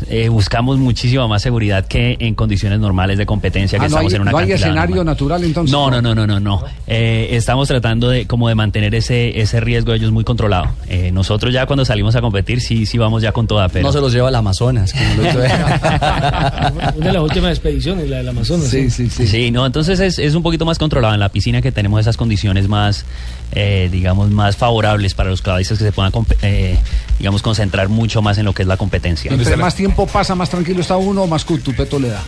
eh, buscamos muchísima más seguridad que en condiciones normales de competencia que Ah, no estamos hay, en una no hay escenario normal. natural entonces. No, no, no, no, no, no. Eh, estamos tratando de como de mantener ese ese riesgo de ellos muy controlado. Eh, nosotros ya cuando salimos a competir sí sí vamos ya con toda, pero No se los lleva al Amazonas. como lo. Una de las últimas expediciones, la del Amazonas. sí, sí. no, entonces es, es un poquito más controlado en la piscina que tenemos esas condiciones más, eh, digamos, más favorables para los clavadistas que se puedan, eh, digamos, concentrar mucho más en lo que es la competencia. Entre más tiempo pasa, más tranquilo está uno, más cutupeto le da.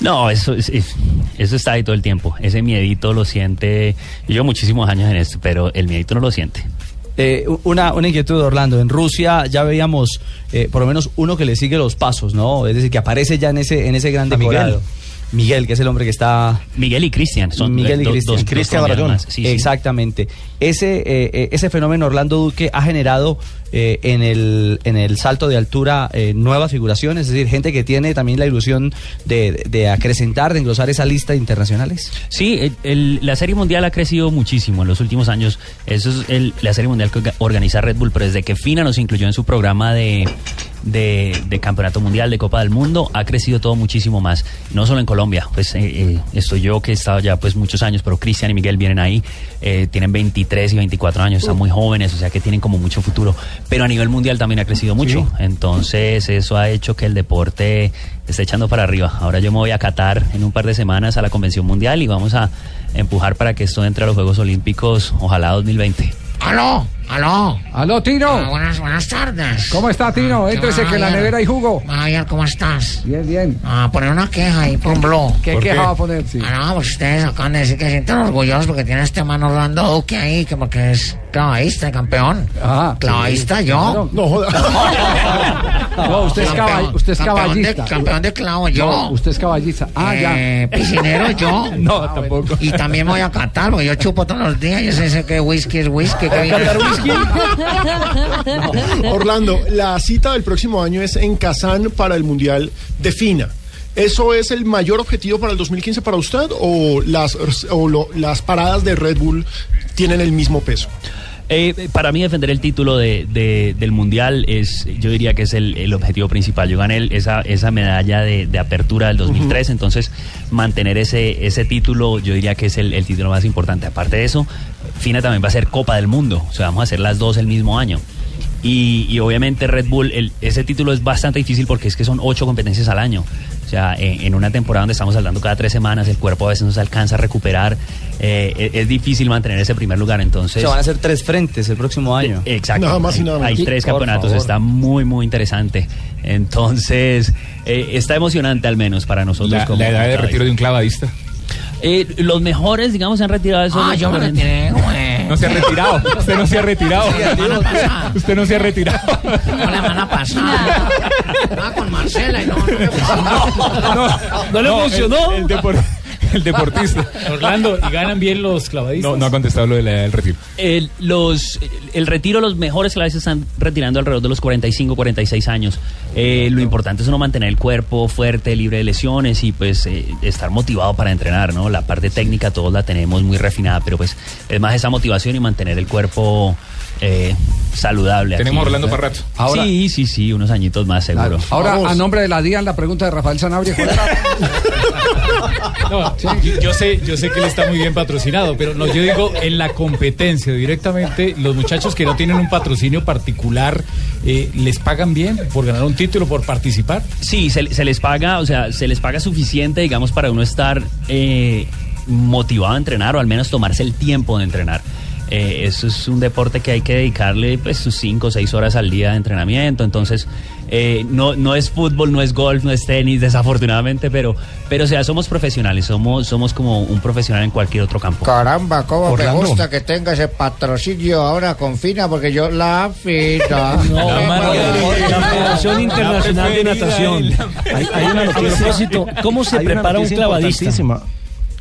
No, eso, es- es- eso está ahí todo el tiempo. Ese miedito lo siente. Yo llevo muchísimos años en esto, pero el miedito no lo siente. Eh, una, una inquietud, Orlando. En Rusia ya veíamos eh, por lo menos uno que le sigue los pasos, ¿no? Es decir, que aparece ya en ese, en ese gran decorado. Miguel, que es el hombre que está... Miguel y Cristian. Son Miguel y do- Cristian. Cristian más. Sí. Exactamente. Ese, eh, eh, ese fenómeno Orlando Duque ha generado eh, en, el, en el salto de altura eh, nuevas figuraciones, es decir, gente que tiene también la ilusión de, de acrecentar, de engrosar esa lista de internacionales. Sí, el- el- la Serie Mundial ha crecido muchísimo en los últimos años. Eso es el- la Serie Mundial que orga- organiza Red Bull, pero desde que FINA nos incluyó en su programa de, de, de Campeonato Mundial, de Copa del Mundo, ha crecido todo muchísimo más. No solo en Colombia, pues eh, eh, estoy yo que he estado ya pues muchos años, pero Cristian y Miguel vienen ahí, eh, tienen 23 y 24 años, están muy jóvenes, o sea que tienen como mucho futuro. Pero a nivel mundial también ha crecido mucho. Entonces eso ha hecho que el deporte esté echando para arriba. Ahora yo me voy a Qatar en un par de semanas a la Convención Mundial y vamos a empujar para que esto entre a los Juegos Olímpicos, ojalá 2020. ¡Aló! ¡Aló! ¡Aló, Tino! Ah, buenas, buenas tardes. ¿Cómo está, Tino? Ah, Éntrese ¿qué que en la nevera hay jugo. Javier, ¿cómo estás? Bien, bien. Ah, poner una queja ahí por un blog. ¿Qué ¿Por queja qué? va a poner? Sí. Ah, no, pues ustedes acaban de decir que se sienten orgullosos porque tiene este man Orlando Duque ahí, que porque es clavadista, campeón. Ah, clavadista sí. yo. No, joda. No, usted es, caball- usted es campeón de- caballista. campeón de clavo yo. No, usted es caballista. Ah, Eh, ya. piscinero yo. No, tampoco. Y también voy a Qatar, porque yo chupo todos los días. Yo sé, sé que whisky es whisky. Que viene- Orlando, la cita del próximo año es en Kazán para el Mundial de FINA. ¿Eso es el mayor objetivo para el 2015 para usted o las, o lo- las paradas de Red Bull tienen el mismo peso? Eh, para mí defender el título de, de- del mundial es, yo diría que es el, el objetivo principal. Yo gané el- esa, esa medalla de, de apertura del 2003, entonces mantener ese, ese título yo diría que es el, el título más importante. Aparte de eso, FINA también va a ser Copa del Mundo, o sea, vamos a hacer las dos el mismo año. Y, y obviamente Red Bull, el- ese título es bastante difícil porque es que son ocho competencias al año. O sea, en, en una temporada donde estamos hablando cada tres semanas, el cuerpo a veces no se alcanza a recuperar. eh, es, es difícil mantener ese primer lugar. Entonces, Se van a hacer tres frentes el próximo año. Exacto. Nada más y hay, nada menos. hay tres Por campeonatos, favor. está muy, muy interesante. Entonces, eh, está emocionante al menos para nosotros. La, como la edad de retiro de un clavadista. Eh, los mejores, digamos, se han retirado esos. Ah, yo me retiré, No se ha retirado. Usted no se ha retirado. Usted no se ha retirado. La semana pasada. Ah, con Marcela y no, no me No, le funcionó? El, el el deportista. Orlando, ¿y ganan bien los clavadistas? No, no ha contestado lo de la edad del retiro. El, los, el retiro, los mejores claves están retirando alrededor de los 45, 46 años. Eh, lo importante es uno mantener el cuerpo fuerte, libre de lesiones y pues eh, estar motivado para entrenar, ¿no? La parte técnica todos la tenemos muy refinada, pero pues es más esa motivación y mantener el cuerpo eh, saludable. Tenemos aquí. Orlando para rato. Ahora- sí, sí, sí, unos añitos más seguro. Ahora, a nombre de la DIAN, la pregunta de Rafael Sanabria. ¿cuál era? No, yo, yo sé, yo sé que él está muy bien patrocinado, pero no, yo digo en la competencia directamente, los muchachos que no tienen un patrocinio particular, eh, ¿les pagan bien por ganar un título, por participar? Sí, se, se les paga, o sea, se les paga suficiente, digamos, para uno estar eh, motivado a entrenar o al menos tomarse el tiempo de entrenar. Eh, eso es un deporte que hay que dedicarle pues sus 5 o 6 horas al día de entrenamiento, entonces eh, no, no es fútbol, no es golf, no es tenis, desafortunadamente, pero, pero o sea, somos profesionales, somos, somos como un profesional en cualquier otro campo. Caramba, cómo Orlando. me gusta que tenga ese patrocinio ahora con Fina, porque yo la Fina. No, la Federación Internacional de Natación. Hay, hay una noticia. ¿cómo se Hay una prepara un clavadista?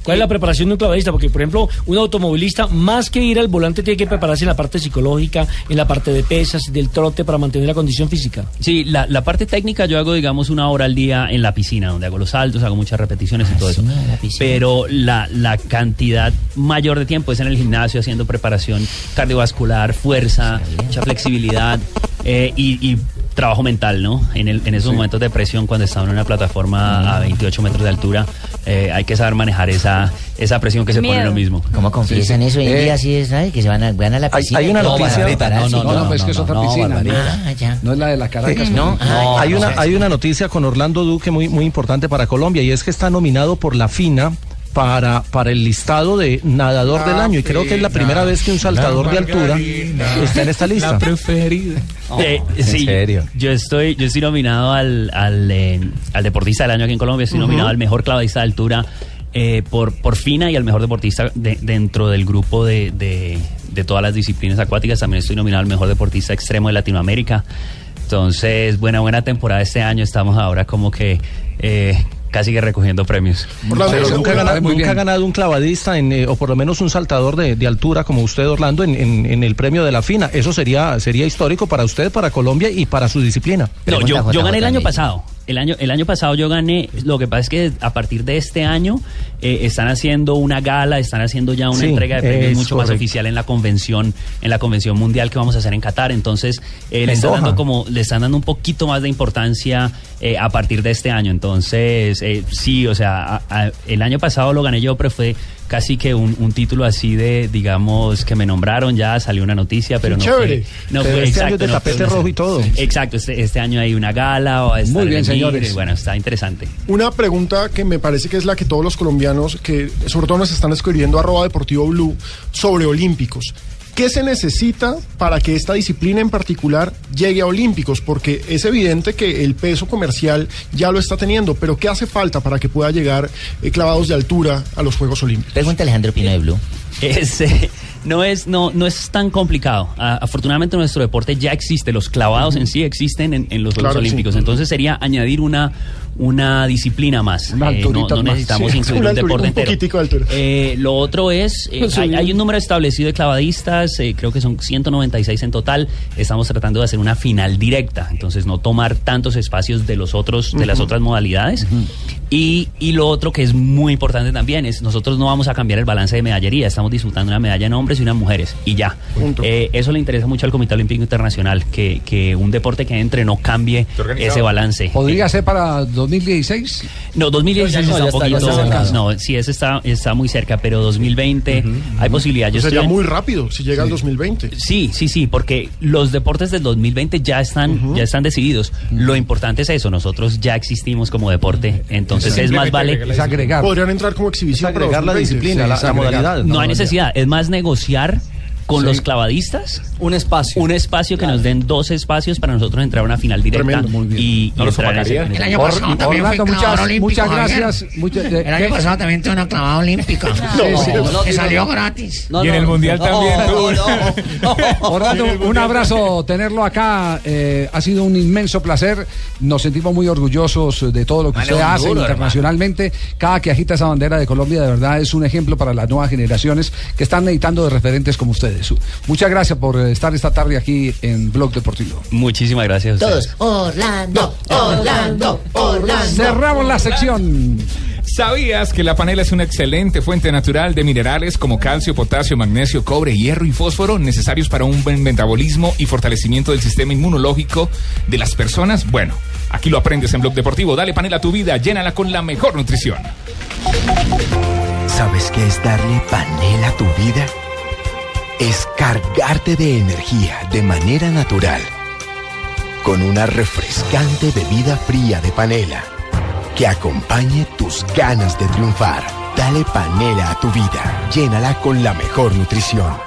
¿Cuál es la preparación de un clavadista? Porque, por ejemplo, un automovilista, más que ir al volante, tiene que prepararse en la parte psicológica, en la parte de pesas, del trote, para mantener la condición física. Sí, la, la parte técnica yo hago, digamos, una hora al día en la piscina, donde hago los saltos, hago muchas repeticiones y todo eso. Pero la, la cantidad mayor de tiempo es en el gimnasio, haciendo preparación cardiovascular, fuerza, mucha flexibilidad eh, y, y trabajo mental, ¿no? En, el, en esos momentos de presión, cuando está en una plataforma a 28 metros de altura, eh, hay que saber manejar esa, esa presión que se pone en lo mismo. ¿Cómo confiesan eso hoy en día? Así es, ¿sabes? Que se van a, van a la Hay- piscina. hay una y todo noticia-. No, no, no, pues es que es otra piscina. Ah, ya. No es la de la Caracas. No, no. hay, una, hay una noticia con Orlando Duque muy, muy importante para Colombia y es que está nominado por la FINA para, para el listado de nadador del año y creo que es la primera vez que un saltador de altura está en esta lista. La preferida. Eh, sí, Yo estoy, yo estoy nominado al, al, eh, al deportista del año aquí en Colombia, estoy nominado al mejor clavadista de altura eh, por, por FINA y al mejor deportista de- dentro del grupo de, de- de todas las disciplinas acuáticas. También estoy nominado al mejor deportista extremo de Latinoamérica. Entonces, buena, buena temporada este año. Estamos ahora como que eh, casi que recogiendo premios. Pero nunca, ha ganado, nunca ha ganado un clavadista, en, eh, o por lo menos un saltador de, de altura como usted, Orlando, en, en- en el premio de la FINA. Eso sería, sería histórico para usted, para Colombia y para su disciplina. No, yo, yo gané el año pasado. El año, el año pasado yo gané. Lo que pasa es que a partir de este año eh, están haciendo una gala, están haciendo ya una Sí, entrega de premios mucho más oficial en la convención, en la convención mundial que vamos a hacer en Qatar. Entonces eh, le están dando como, le están dando un poquito más de importancia eh, a partir de este año. Entonces eh, sí, o sea, a- a- el año pasado lo gané yo, pero fue casi que un, un título así de, digamos, que me nombraron ya, salió una noticia, pero Sí, no chévere. fue. No Pero fue este año exacto, es de no tapete rojo y todo. Exacto, este, este año hay una gala o estar bien, señores. Bueno, está interesante. Una pregunta que me parece que es la que todos los colombianos, que sobre todo nos están escribiendo arroba deportivo blue, sobre olímpicos. ¿Qué se necesita para que esta disciplina en particular llegue a olímpicos? Porque es evidente que el peso comercial ya lo está teniendo, pero ¿qué hace falta para que pueda llegar eh, clavados de altura a los Juegos Olímpicos? Pregunta Alejandro Pino de Blue. Es, eh, no, es, no, no es tan complicado. Afortunadamente nuestro deporte ya existe, los clavados en sí existen en, en los Juegos Claro que sí. Olímpicos. Entonces sería añadir una, una disciplina más. Una Eh, no, no más. necesitamos Sí, incluir un alturita, deporte un entero. poquitico de altura. Eh, lo otro es, eh, hay, hay un número establecido de clavadistas, eh, creo que son 196 en total. Estamos tratando de hacer una final directa, entonces no tomar tantos espacios de los otros, de las otras modalidades. Y, y lo otro que es muy importante también es nosotros no vamos a cambiar el balance de medallería, estamos disputando una medalla en hombres y una en mujeres y ya. Eh, eso le interesa mucho al Comité Olímpico Internacional, que, que un deporte que entre no cambie ese balance. ¿Podría ser para 2016? No, 2016 No, está un poquito. está cerca. no, sí, ese está, está muy cerca, pero 2020 hay posibilidad. Yo Sería en- muy rápido si llega al 2020. Sí, sí, sí, porque los deportes del 2020 ya están, ya están decididos. Lo importante es eso, nosotros ya existimos como deporte, entonces es más vale Es agregar. Podrían entrar como exhibición. para agregar la 2020. disciplina, Sí, la- es modalidad. No hay necesidad, es más negociar con los clavadistas un espacio. Un espacio que nos den dos espacios para nosotros entrar a una final directa Tremendo, muy bien. y, y entrar en ese- en El año pasado Or- también Orlando, fue muchas- olímpico, gracias. muchas- El año pasado también tuve una clavada olímpica. No, Sí, no, que no, salió no. gratis. Y en el Mundial también Orlando, un abrazo tenerlo acá. eh, ha sido un inmenso placer. Nos sentimos muy orgullosos de todo lo que Vale, usted hace duro, internacionalmente. Cada que agita esa bandera de Colombia, de verdad, es un ejemplo para las nuevas generaciones que están necesitando de referentes como ustedes. Muchas gracias por eh, estar esta tarde aquí en Blog Deportivo. Muchísimas gracias a ustedes. Orlando, Orlando, Orlando. Cerramos la sección. ¿Sabías que la panela es una excelente fuente natural de minerales como calcio, potasio, magnesio, cobre, hierro y fósforo necesarios para un buen metabolismo y fortalecimiento del sistema inmunológico de las personas? Bueno, aquí lo aprendes en Blog Deportivo. Dale panela a tu vida, llénala con la mejor nutrición. ¿Sabes qué es darle panela a tu vida? Es cargarte de energía de manera natural. Con una refrescante bebida fría de panela que acompañe tus ganas de triunfar. Dale panela a tu vida. Llénala con la mejor nutrición.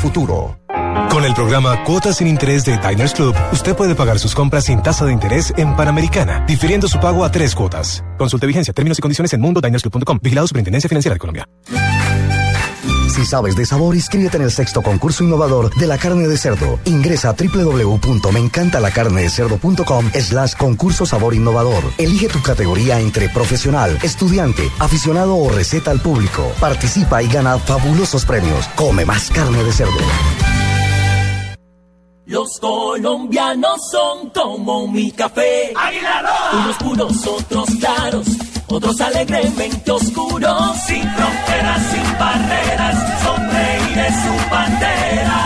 futuro. Con el programa Cuotas sin Interés de Diners Club, usted puede pagar sus compras sin tasa de interés en Panamericana, difiriendo su pago a tres cuotas. Consulte vigencia, términos y condiciones en mundodinersclub.com. Vigilado Superintendencia Financiera de Colombia. Si sabes de sabor, inscríbete en el sexto concurso innovador de la carne de cerdo. Ingresa a www.meencantalacarnedecerdo.com slash concurso sabor innovador. Elige tu categoría entre profesional, estudiante, aficionado o receta al público. Participa y gana fabulosos premios. Come más carne de cerdo. Los colombianos son como mi café. Unos puros, otros claros, otros alegremente oscuros. Sin fronteras, sin barreras, son reyes su bandera.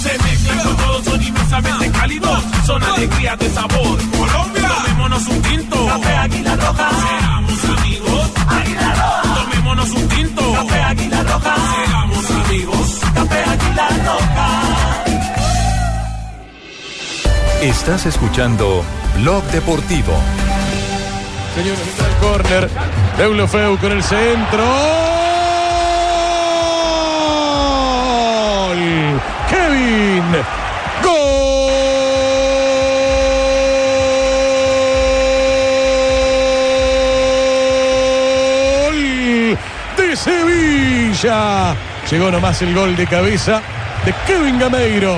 Se mezclan con todos, son inmensamente cálidos, son alegría de sabor. Colombia, tomémonos un tinto. Café Águila Roja. Seamos amigos. Águila Roja. Tomémonos un tinto. Café Águila Roja. Seamos amigos. Café Águila Roja. Estás escuchando Blog Deportivo. Señores, entra el córner. Deulofeu con el centro. ¡Gol! Kevin. ¡Gol! De Sevilla. Llegó nomás el gol de cabeza de Kevin Gameiro.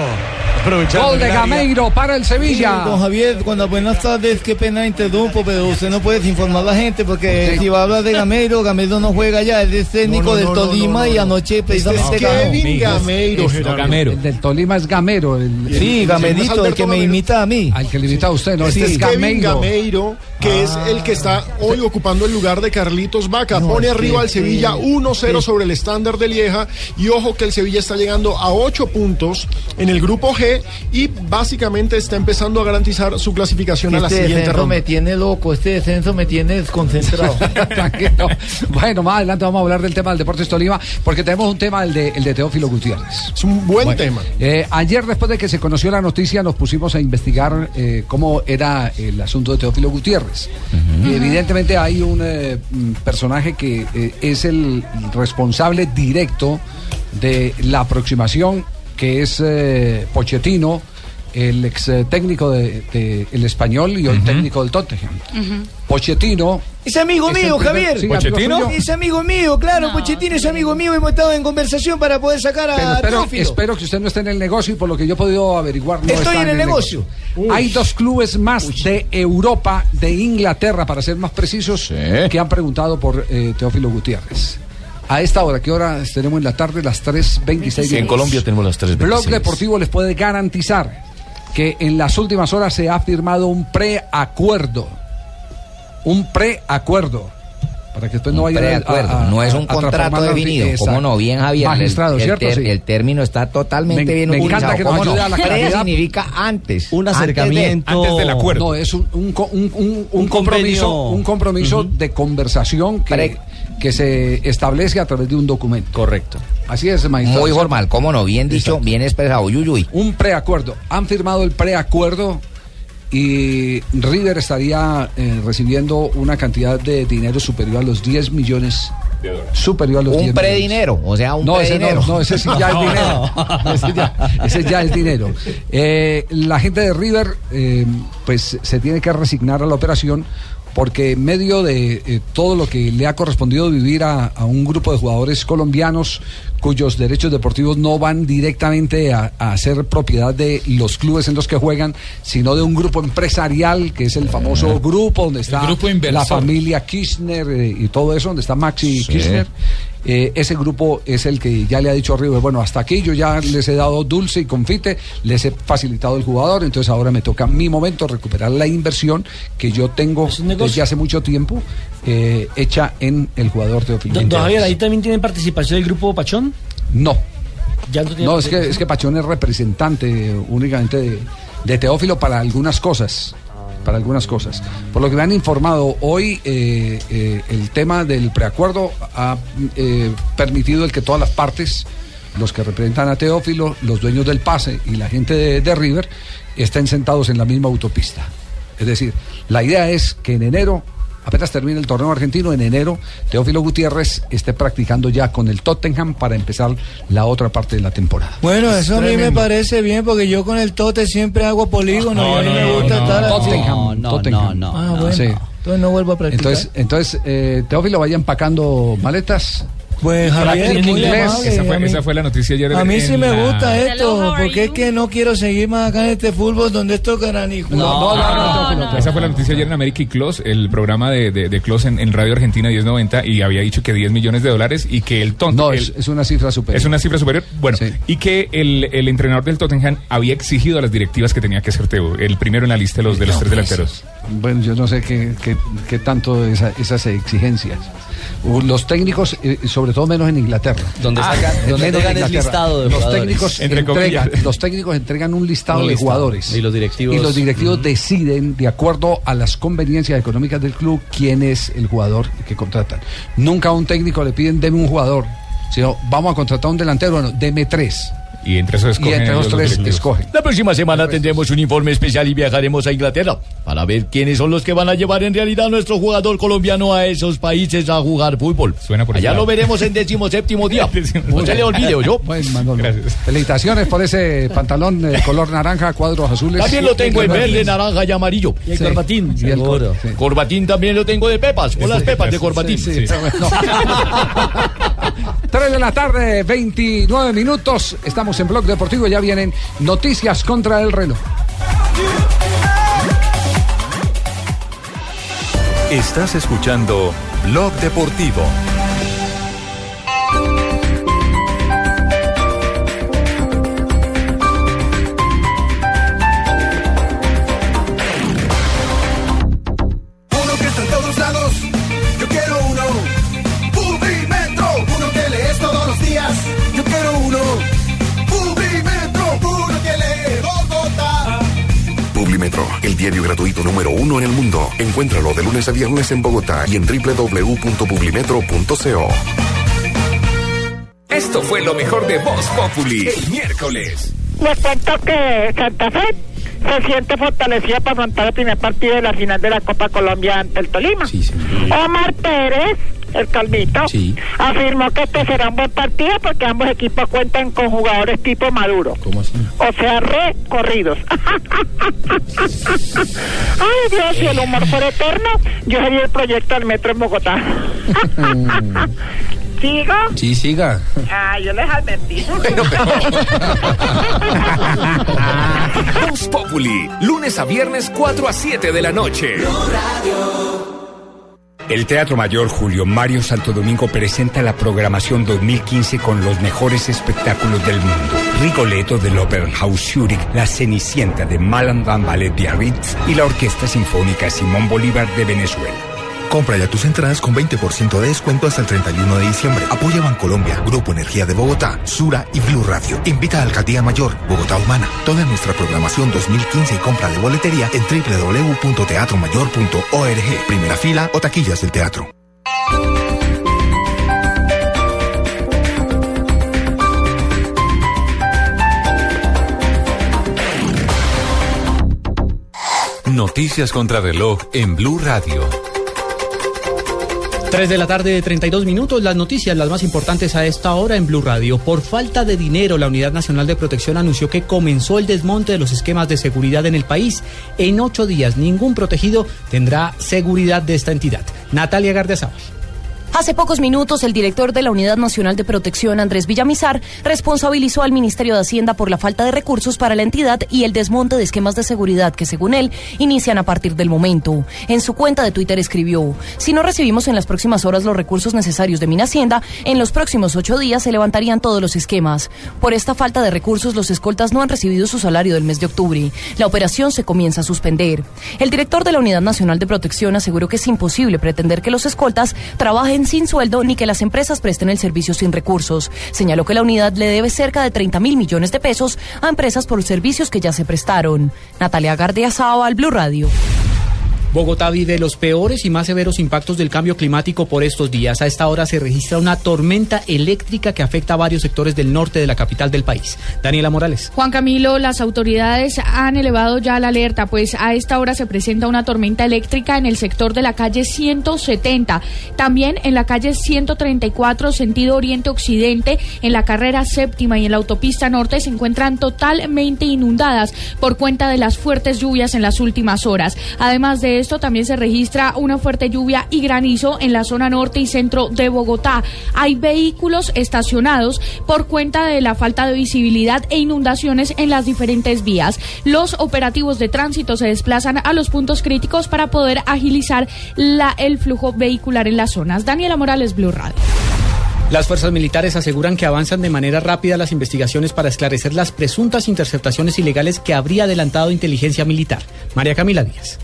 Aprovechando Gol de. Gameiro para el Sevilla. Don Javier, cuando buenas tardes, qué pena interrumpo, pero usted no puede informar a la gente porque si va a hablar de Gameiro, Gameiro no juega ya, es técnico No, no, del Tolima no, no, y no. anoche precisamente Este es ganó. Kevin Gameiro. El del Tolima es Gamero. El, Sí, el- Gamerito, el que me imita a mí. Al que le imita a usted, no, Este este es es Kevin Gameiro. Gameiro, que es el que está hoy ocupando el lugar de Carlitos Vaca. Pone arriba que- al Sevilla que- 1-0 que- sobre el estándar de Lieja. Y ojo que el Sevilla está llegando a 8 puntos en el grupo G y básicamente está empezando a garantizar su clasificación a la Este siguiente descenso ronda. me tiene loco, este descenso me tiene desconcentrado. Bueno, más adelante vamos a hablar del tema del Deportes Tolima, porque tenemos un tema, el de, el de Teófilo Gutiérrez. Es un buen Bueno, tema. eh, ayer, después de que se conoció la noticia, nos pusimos a investigar eh, cómo era el asunto de Teófilo Gutiérrez. Y evidentemente hay un eh, personaje que eh, es el responsable directo de la aproximación que es eh, Pochettino el ex eh, técnico de, de el español y el técnico del Tottenham. Pochettino. Es amigo Es mío, primer- Javier. Sí, amigo suyo. Es amigo mío, claro. Pochettino es amigo mío. Hemos estado en conversación para poder sacar a Pero espero, que usted no esté en el negocio y por lo que yo he podido averiguar no Estoy en el negocio. Hay dos clubes más de Europa, de Inglaterra, para ser más precisos, que han preguntado por eh, Teófilo Gutiérrez. A esta hora, ¿qué hora tenemos en la tarde? Las 3.26 Sí, en Colombia tenemos las 3.26. Blog Deportivo les puede garantizar que en las últimas horas se ha firmado un preacuerdo. Un preacuerdo. Para que después no Un vaya preacuerdo, a- a- no es un a contrato definido. ¿Cómo no? Bien, Javier. El- Magistrado, el, ¿cierto? ter- Sí. el término está totalmente Me- bien me utilizado. encanta que nos ¿Cómo no? a la Pre claridad. significa antes. Un Antes de- acercamiento. antes del acuerdo. No, es un, un, un- un- un Un compromiso, un compromiso de conversación que, que se establece a través de un documento. Correcto. Así es, magistrado. Muy formal, ¿cómo no? Bien dicho, Exacto. bien expresado. Yuyuy. Un preacuerdo. Han firmado el preacuerdo y River estaría eh, recibiendo una cantidad de dinero superior a los 10 millones. Superior a los Un 10 predinero, o sea, un no, ese predinero. no, no, ese sí ya es dinero. Ese ya, ese ya es dinero. Eh, la gente de River, eh, pues se tiene que resignar a la operación porque en medio de eh, todo lo que le ha correspondido vivir a, a un grupo de jugadores colombianos cuyos derechos deportivos no van directamente a, a ser propiedad de los clubes en los que juegan, sino de un grupo empresarial que es el famoso grupo donde está grupo la familia Kirchner eh, y todo eso, donde está Maxi Sí. Kirchner. Eh, ese grupo es el que ya le ha dicho a River, bueno, hasta aquí yo ya les he dado dulce y confite, les he facilitado el jugador, entonces ahora me toca mi momento recuperar la inversión que yo tengo desde hace mucho tiempo eh, hecha en el jugador Teófilo. Don, Javier, ahí también tienen participación del grupo Pachón. No. Ya no, tiene No, es que, es que Pachón es representante únicamente de, de Teófilo para algunas cosas. Para algunas cosas. Por lo que me han informado hoy, eh, eh, el tema del preacuerdo ha eh, permitido el que todas las partes, los que representan a Teófilo, los dueños del pase y la gente de, de River, estén sentados en la misma autopista. Es decir, la idea es que en enero, apenas termine el torneo argentino, en enero, Teófilo Gutiérrez esté practicando ya con el Tottenham para empezar la otra parte de la temporada. Bueno, eso a mí me parece bien porque yo con el Tote siempre hago polígono y a mí No, me no, gusta no, estar. Tottenham, Tottenham. Ah, bueno. Sí. Entonces no vuelvo a practicar. Entonces, entonces eh, Teófilo vaya empacando maletas. Pues Javier, muy inglés. amable, Esa fue, mí- esa fue la noticia ayer. A mí sí me la- gusta esto, porque es que no quiero seguir más acá en este fútbol donde estos caranijos. Esa fue la noticia ayer en América y Close, el programa de, de, de Close en, en Radio Argentina 1090 y había dicho que 10 millones de dólares y que el tonto... No, el- es, es una cifra superior. Es una cifra superior. Bueno, y que el, el entrenador del Tottenham había exigido a las directivas que tenía que ser Teo, el primero en la lista de los, de los tres delanteros. Bueno, yo no sé qué, qué, qué tanto esa- esas exigencias. Uh, Los técnicos, eh, sobre todo menos en Inglaterra. Donde sacan- donde menos entregan en el Inglaterra. listado de los jugadores. técnicos Entre entregan, comillas. los técnicos entregan un listado Un de listado. jugadores. Y los directivos- Y los directivos deciden, de acuerdo a las conveniencias económicas del club, quién es el jugador que contratan. Nunca a un técnico le piden, deme un jugador. Sino, vamos a contratar un delantero, bueno, deme tres. Y entre esos Y entre los tres escogen. La próxima semana tendremos un informe especial y viajaremos a Inglaterra para ver quiénes son los que van a llevar en realidad a nuestro jugador colombiano a esos países a jugar fútbol. Suena por Allá lo veremos en décimo séptimo día. No se le olvide, yo. Bueno, Manolo. Felicitaciones por ese pantalón de color naranja, cuadros azules. También lo tengo en verde, naranja y amarillo. Y el Sí. corbatín. Y el cor- Corbatín también lo tengo de pepas, con las pepas de corbatín. Sí, sí. No. 3 de la tarde, 29 minutos. Estamos en Blog Deportivo. Ya vienen noticias contra el reloj. Estás escuchando Blog Deportivo. Gratuito número uno en el mundo. Encuéntralo de lunes a viernes en Bogotá y en www.publimetro.co. Esto fue lo mejor de Voz Populi el miércoles. Les cuento que Santa Fe se siente fortalecida para afrontar el primer partido de la final de la Copa Colombia ante el Tolima. Omar Pérez el Calvito, afirmó que este será un buen partido porque ambos equipos cuentan con jugadores tipo Maduro. ¿Cómo así? O sea, recorridos. Ay, Dios, si el humor fuera eterno, yo sería el proyecto del metro en Bogotá. ¿Sigo? Sí, siga. Ah, yo les advertí. Voz Populi, lunes a viernes 4 a 7 de la noche. El Teatro Mayor Julio Mario Santo Domingo presenta la programación 2015 con los mejores espectáculos del mundo. Rigoletto del Opernhaus Zurich, La Cenicienta de Malandam Ballet Biarritz y la Orquesta Sinfónica Simón Bolívar de Venezuela. Compra ya tus entradas con 20% de descuento hasta el 31 de diciembre. Apoya Bancolombia, Grupo Energía de Bogotá, Sura y Blue Radio. Invita a Alcaldía Mayor, Bogotá Humana. Toda nuestra programación 2015 y compra de boletería en www.teatromayor.org. Primera fila o taquillas del teatro. Noticias contra reloj en Blue Radio. 3 de la tarde de 32 minutos, las noticias, las más importantes a esta hora en Blue Radio. Por falta de dinero, la Unidad Nacional de Protección anunció que comenzó el desmonte de los esquemas de seguridad en el país. En ocho días, ningún protegido tendrá seguridad de esta entidad. Natalia Gardezábal. Hace pocos minutos, el director de la Unidad Nacional de Protección, Andrés Villamizar, responsabilizó al Ministerio de Hacienda por la falta de recursos para la entidad y el desmonte de esquemas de seguridad que, según él, inician a partir del momento. En su cuenta de Twitter escribió, si no recibimos en las próximas horas los recursos necesarios de Hacienda, en los próximos ocho días se levantarían todos los esquemas. Por esta falta de recursos, los escoltas no han recibido su salario del mes de octubre. La operación se comienza a suspender. El director de la Unidad Nacional de Protección aseguró que es imposible pretender que los escoltas trabajen sin sueldo ni que las empresas presten el servicio sin recursos. Señaló que la unidad le debe cerca de 30 mil millones de pesos a empresas por servicios que ya se prestaron. Natalia Gardia al Blue Radio. Bogotá vive los peores y más severos impactos del cambio climático por estos días. A esta hora se registra una tormenta eléctrica que afecta a varios sectores del norte de la capital del país. Daniela Morales. Juan Camilo, las autoridades han elevado ya la alerta, pues a esta hora se presenta una tormenta eléctrica en el sector de la calle 170, también en la calle 134, sentido oriente-occidente, en la carrera séptima y en la autopista norte se encuentran totalmente inundadas por cuenta de las fuertes lluvias en las últimas horas. Además de esto también se registra una fuerte lluvia y granizo en la zona norte y centro de Bogotá. Hay vehículos estacionados por cuenta de la falta de visibilidad e inundaciones en las diferentes vías. Los operativos de tránsito se desplazan a los puntos críticos para poder agilizar el flujo vehicular en las zonas. Daniela Morales, Blue Radio. Las fuerzas militares aseguran que avanzan de manera rápida las investigaciones para esclarecer las presuntas interceptaciones ilegales que habría adelantado inteligencia militar. María Camila Díaz.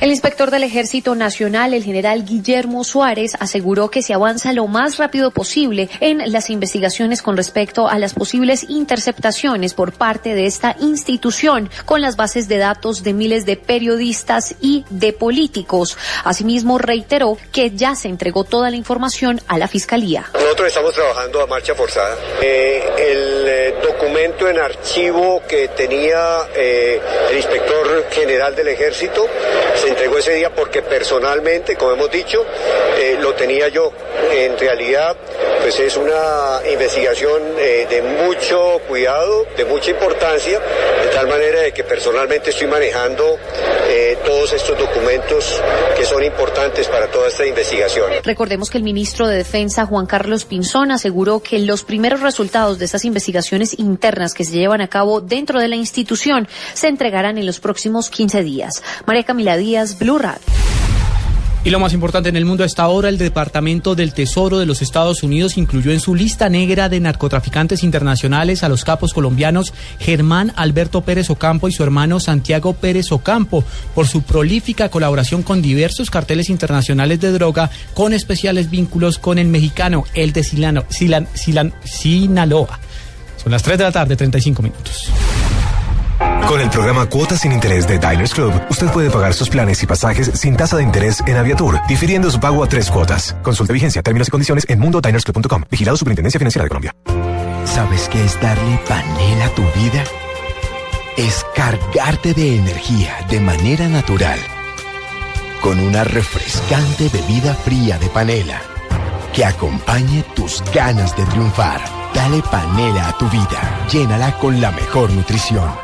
El inspector del Ejército Nacional, el general Guillermo Suárez, aseguró que se avanza lo más rápido posible en las investigaciones con respecto a las posibles interceptaciones por parte de esta institución con las bases de datos de miles de periodistas y de políticos. Asimismo, reiteró que ya se entregó toda la información a la Fiscalía. Nosotros estamos trabajando a marcha forzada. Eh, el eh, documento en archivo que tenía eh, el inspector general del Ejército se entregó ese día porque personalmente, como hemos dicho, eh, lo tenía yo. En realidad, pues es una investigación eh, de mucho cuidado, de mucha importancia, de tal manera de que personalmente estoy manejando eh, todos estos documentos que son importantes para toda esta investigación. Recordemos que el ministro de Defensa, Juan Carlos Pinzón, aseguró que los primeros resultados de estas investigaciones internas que se llevan a cabo dentro de la institución se entregarán en los próximos 15 días. María Camila Díaz, Blue Radio. Y lo más importante en el mundo hasta ahora, el Departamento del Tesoro de los Estados Unidos incluyó en su lista negra de narcotraficantes internacionales a los capos colombianos Germán Alberto Pérez Ocampo y su hermano Santiago Pérez Ocampo por su prolífica colaboración con diversos carteles internacionales de droga con especiales vínculos con el mexicano, el de Silano, Silan, Silan, Sinaloa. Son las 3 de la tarde, 35 minutos. Con el programa Cuotas sin Interés de Diners Club, usted puede pagar sus planes y pasajes sin tasa de interés en Aviatur, difiriendo su pago a tres cuotas. Consulte vigencia, términos y condiciones en mundodinersclub.com. Vigilado Superintendencia Financiera de Colombia. ¿Sabes qué es darle panela a tu vida? Es cargarte de energía de manera natural. Con una refrescante bebida fría de panela que acompañe tus ganas de triunfar. Dale panela a tu vida. Llénala con la mejor nutrición.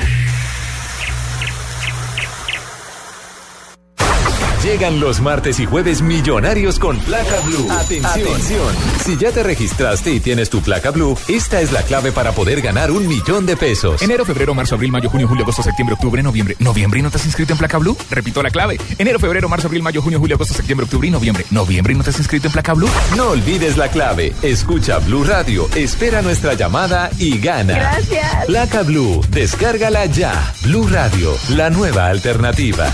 Llegan los martes y jueves millonarios con placa blue. Atención. Si ya te registraste y tienes tu placa blue, esta es la clave para poder ganar un millón de pesos. Enero, febrero, marzo, abril, mayo, junio, julio, agosto, septiembre, octubre, noviembre. ¿Noviembre y no te has inscrito en placa blue? Repito la clave. Enero, febrero, marzo, abril, mayo, junio, julio, agosto, septiembre, octubre y noviembre. ¿Noviembre y no te has inscrito en placa blue? No olvides la clave. Escucha Blue Radio, espera nuestra llamada y gana. Gracias. Placa Blue, descárgala ya. Blue Radio, la nueva alternativa.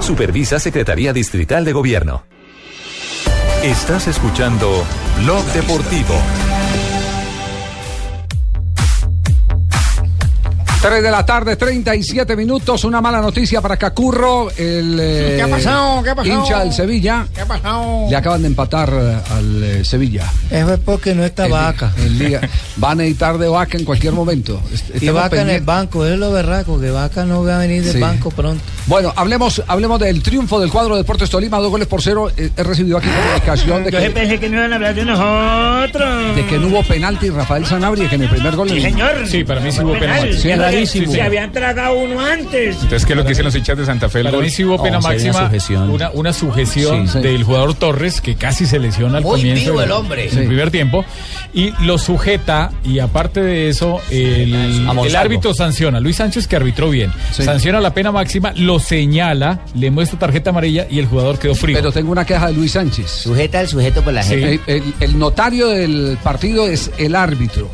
Supervisa Secretaría Distrital de Gobierno. Estás escuchando Blog Deportivo. 3 de la tarde, 37 minutos. Una mala noticia para Cacurro. El, eh, ¿Qué ha pasado? ¿Qué ha pasado? Hincha del Sevilla. ¿Qué ha pasado? Le acaban de empatar eh, al eh, Sevilla. Eso es porque no está El- vaca. el día- Va a necesitar de vaca en cualquier momento. Est- Y vaca en el banco, es lo berraco, que vaca no va a venir del Sí. banco pronto. Bueno, hablemos, hablemos del triunfo del cuadro de Deportes Tolima, dos goles por cero. Eh, He recibido aquí comunicación de Yo que, pensé que no iban a hablar de nosotros. de que no hubo penalti Rafael Sanabria, que en el primer gol. Sí, señor. Sí, para mí sí hubo Penal. pena máxima. Sí, Se habían tragado uno antes. Entonces, ¿qué es lo que dicen los hinchas de Santa Fe? El Para gol? mí sí hubo pena máxima, sujeción. una, una sujeción del jugador Torres que casi se lesiona al comienzo el hombre. del Sí. primer tiempo y lo sujeta y aparte de eso el, el árbitro sanciona, Luis Sánchez que arbitró bien, Sí. sanciona la pena máxima, lo señala, le muestra tarjeta amarilla y el jugador quedó frío. Pero tengo una queja de Luis Sánchez. Sujeta al sujeto por la Sí. El, el- el notario del partido es el árbitro.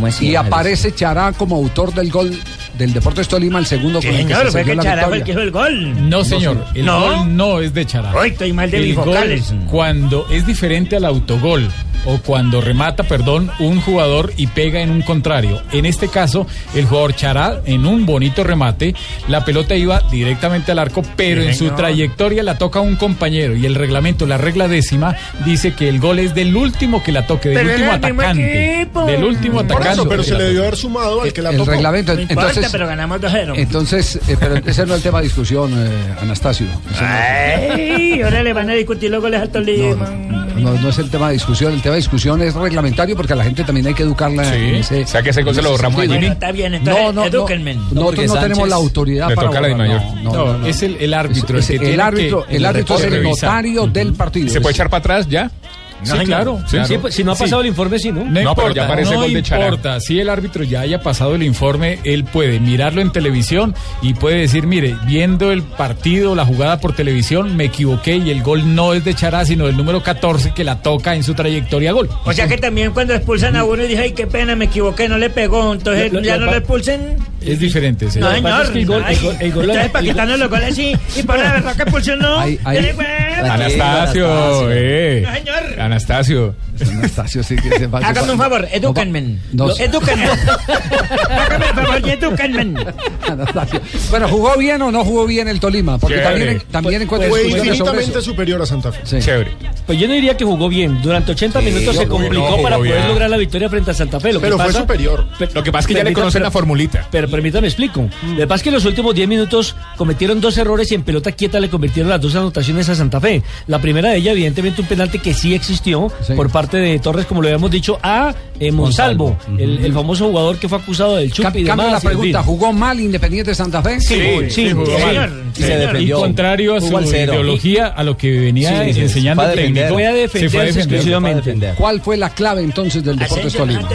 ¿Cómo es, Y aparece Chará como autor del gol del Deportes Tolima, el segundo Sí, con el que señor, se fue que Chará el que hizo el gol. No, señor, el ¿No? gol no es de Chará. Hoy estoy mal de El gol, cuando es diferente al autogol o cuando remata, perdón, un jugador y pega en un contrario. En este caso, el jugador Chará, en un bonito remate, la pelota iba directamente al arco, pero Sí, en su trayectoria la toca un compañero y el reglamento, la regla décima, dice que el gol es del último que la toque, del Pero último atacante. Del último Por atacante. eso, pero se le debió haber sumado al que la El tocó. reglamento, No importa, entonces, pero ganamos 2-0. entonces eh, pero ese no es el tema de discusión, eh, Anastasio. Ese no- Ay, ahora le van a discutir los goles al Tolima. No, no es el tema de discusión, el tema de discusión es reglamentario porque a la gente también hay que educarla Sí. en ese. O sea, que ese gol se lo borramos. Bueno, está bien, entonces No, no, no. Nosotros no tenemos la autoridad para toca la Dimayor. no, no, No, no, no. es el, el árbitro. Es- el, árbitro, que- el árbitro es el notario del partido. ¿Se puede echar para atrás ya? Sí, claro. Sí, claro. sí, pues, si no ha Sí. pasado el informe, sí, ¿no? No, No, importa, pero ya aparece no gol de Chará. importa. Si el árbitro ya haya pasado el informe, él puede mirarlo en televisión y puede decir, mire, viendo el partido, la jugada por televisión, me equivoqué y el gol no es de Chará, sino del número 14 que la toca en su trayectoria a gol. O sea que también cuando expulsan a uno y dije, ay, qué pena, me equivoqué, no le pegó. Entonces, Lo- lo- ¿ya lo no lo expulsen? Es diferente. No, señor. pasa señor. es que el gol- Ay, el gol- el gol- Entonces, para el gol- quitarnos los goles así y por la verdad que güey. Anastasio, Anastasio. eh. No, señor. Anastasio. Anastasio sí que se va- Hágame un favor, edúquenme. No, no. Edúquenme. Hágame un favor y edúquenme. Anastasio. Bueno, ¿jugó bien o no jugó bien el Tolima? Porque Chévere. también, también encuentro Fue infinitamente superior a Santa Fe. Sí. Chévere. Pues yo no diría que jugó bien. Durante 80 minutos se complicó no, para poder bien. lograr la victoria frente a Santa Fe. Lo que Pero fue pasa- superior. Pe- Lo que pasa es que ya le conocen pero- la formulita. Pero permítame explico. Lo que pasa es que en los últimos 10 minutos cometieron dos errores y en pelota quieta le convirtieron las dos anotaciones a Santa Fe. La primera de ellas, evidentemente, un penalti que sí Sí. por parte de Torres, como lo habíamos dicho, a eh, Monsalvo, el, el famoso jugador que fue acusado del chupi demás. la pregunta, ¿jugó mal Independiente Santa Fe? Sí, sí, jugó sí, mal. Y se señor. Y defendió. contrario a su ideología, a lo que venía Sí, sí, enseñando el técnico, Fue a se fue a defenderse defender. exclusivamente. ¿Cuál fue la clave entonces del Deportes Tolima?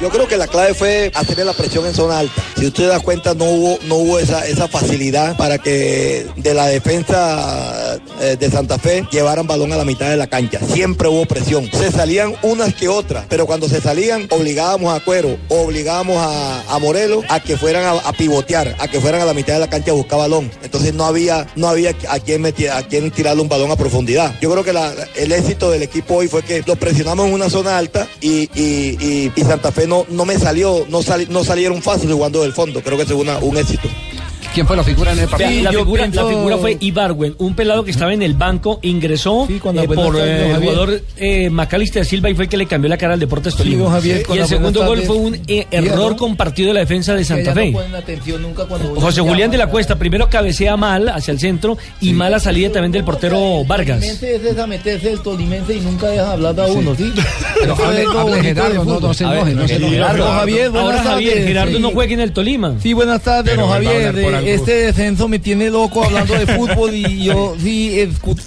Yo creo que la clave fue hacerle la presión en zona alta. Si usted se da cuenta, no hubo, no hubo esa, esa facilidad para que de la defensa eh, de Santa Fe llevaran balón a la mitad de la cancha. Siempre hubo presión. Se salían unas que otras, pero cuando se salían, obligábamos a Cuero, obligábamos a, Morelos a que fueran a, pivotear, a que fueran a la mitad de la cancha a buscar balón. Entonces no había, no había a quien, meter, a quien tirarle un balón a profundidad. Yo creo que el éxito del equipo hoy fue que lo presionamos en una zona alta y- y- y Santa Fe no, no me salió, no, sali- no salieron fácil jugando del fondo. Creo que fue una- un éxito. ¿Quién fue la figura en el partido? la, figura, la figura fue Ibarwen, un pelado que estaba en el banco, ingresó eh, por eh, el jugador eh, Macalister Silva y fue el que le cambió la cara al Deportes Tolima. Javier, y el segundo gol fue un eh, error ¿no? compartido de la defensa de Santa Fe. No ponen atención nunca cuando José Julián de la Cuesta primero cabecea mal hacia el centro y mala salida también del portero Vargas. Es esa meterse el tolimense y nunca deja hablar a uno, ¿sí? Pero hable- Gerardo, no- no se enoje, no se. Gerardo, Javier, buenas Ahora Javier, tardes. Gerardo no juega en el Tolima. Sí, buenas tardes, don Javier. Por Eh, algo. Este descenso me tiene loco hablando de fútbol y yo sí escu-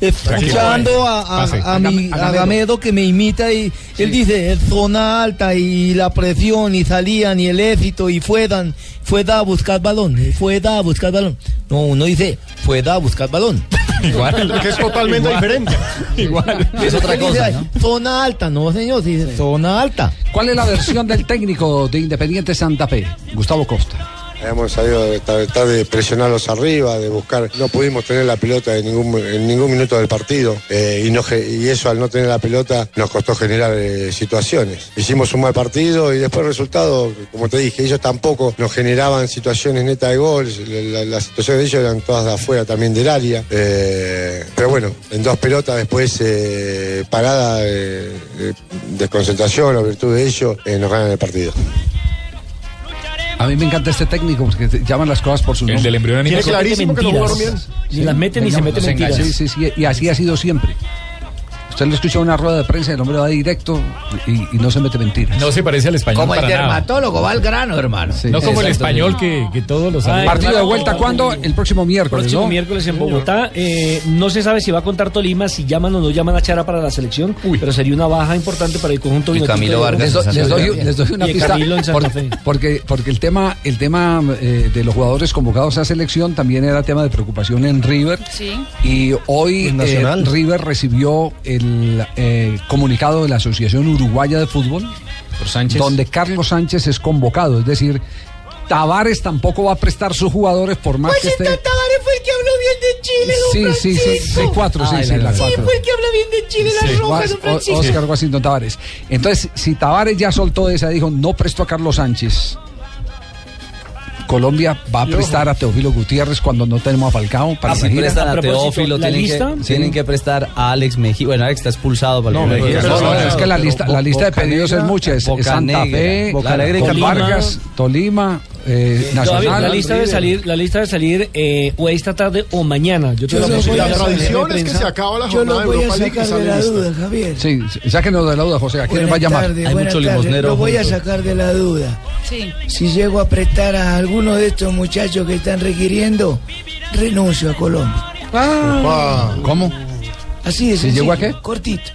escuchando a, a- a mi a Agamedo. Gamedo que me imita y él dice es zona alta y la presión y salían y el éxito y fuedan fue a buscar balón eh, fue a buscar balón no uno dice fue a buscar balón Igual. Que es totalmente diferente. igual Es otra cosa, ¿no? zona alta no señor sí, zona alta ¿Cuál es la versión del técnico de Independiente Santa Fe? Gustavo Costa. Hemos salido de tratar de presionarlos arriba, de buscar. No pudimos tener la pelota en ningún, en ningún minuto del partido eh, y, eso al no tener la pelota nos costó generar eh, situaciones. Hicimos un mal partido y después el resultado, como te dije, ellos tampoco nos generaban situaciones netas de gol. La- la- las situaciones de ellos eran todas de afuera también del área. Eh, pero bueno, en dos pelotas después parada de concentración o virtud de ello, nos ganan el partido. A mí me encanta este técnico porque te- llaman las cosas por su nombre. del embrión animal. Tiene clarísimo que no jugaron bien. Ni las mete ni se mete Los engaña. mentiras. Sí, sí, sí, y así ha sido siempre. Usted lo escucha en una rueda de prensa, el hombre va directo y, y no se mete mentiras. No se parece al español Como el para nada. dermatólogo, va al grano, hermano. no como el español que, que todos los Partido de vuelta, ¿cuándo? El próximo miércoles, Próximo ¿no? miércoles en Bogotá. Eh, no se sabe si va a contar Tolima, si llaman o no llaman a Chara para la selección, pero sería una baja importante para el conjunto Y Camilo de Vargas Bogotá. Les, do- les doy, les doy una Y pista. Camilo en Santa por- Fe. porque, porque el tema, el tema eh, de los jugadores convocados a selección también era tema de preocupación en River. Sí. Y hoy En Nacional. eh, River recibió el eh, comunicado de la Asociación Uruguaya de Fútbol, donde Carlos Sánchez es convocado. Es decir, Tavares tampoco va a prestar sus jugadores por más que esté. Tavares fue el que habló bien de Chile, Sí, don sí, sí, Francisco. sí, cuatro, sí, Ay, sí, la la Sí, cuatro. fue el que habla bien de Chile, las Sí. rojas, don O- Francisco. Oscar Washington Tavares. Entonces, si Tavares ya soltó esa, dijo, no presto a Carlos Sánchez. Colombia va a prestar a Teófilo Gutiérrez cuando no tenemos a Falcao para Ah, si la prestan a Teófilo, tienen que, tienen que prestar a Alex Mejía. Bueno, Alex está expulsado para No, Mejía, no, no, es que la lista, la lista de pedidos es mucha. Es, es Boca Santa Fe, Boca. Vargas, Tolima, eh, la lista debe salir, la lista debe salir eh, o esta tarde o mañana. Yo tengo la posibilidad de tradición de es que se acaba la Yo lo voy a sacar de la duda, Javier. Sí, sáquenos de la duda, José. ¿A quién va a llamar? tardes, buenas tardes. Lo voy a sacar de la duda. Sí. Si llego a prestar a alguno de estos muchachos que están requiriendo, renuncio a Colombia. ¿Cómo? Así de ¿Si llego a qué? Cortito.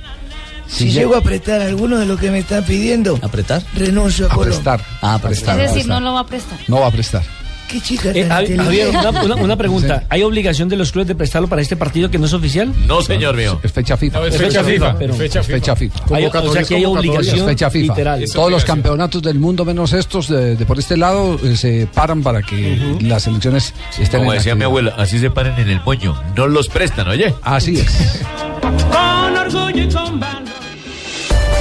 Si Si, llego- a prestar alguno de los que me están pidiendo, ¿Apretar? renuncio a, A prestar. Ah, a prestar. Es decir, no lo va a prestar. No va a prestar. ¿Qué chica Eh, Javier, una, una- una pregunta. ¿Hay obligación de los clubes de prestarlo para este partido que no es oficial? No, señor mío. Es fecha FIFA. No, es fecha FIFA, pero- Es fecha FIFA. Hay- o sea que hay obligación Es fecha FIFA. literal. Todos los campeonatos del mundo, menos estos de, de por este lado, eh, se paran para que las elecciones estén Como en decía mi abuela, así se paren en el moño. No los prestan, oye. Así es. Con orgullo.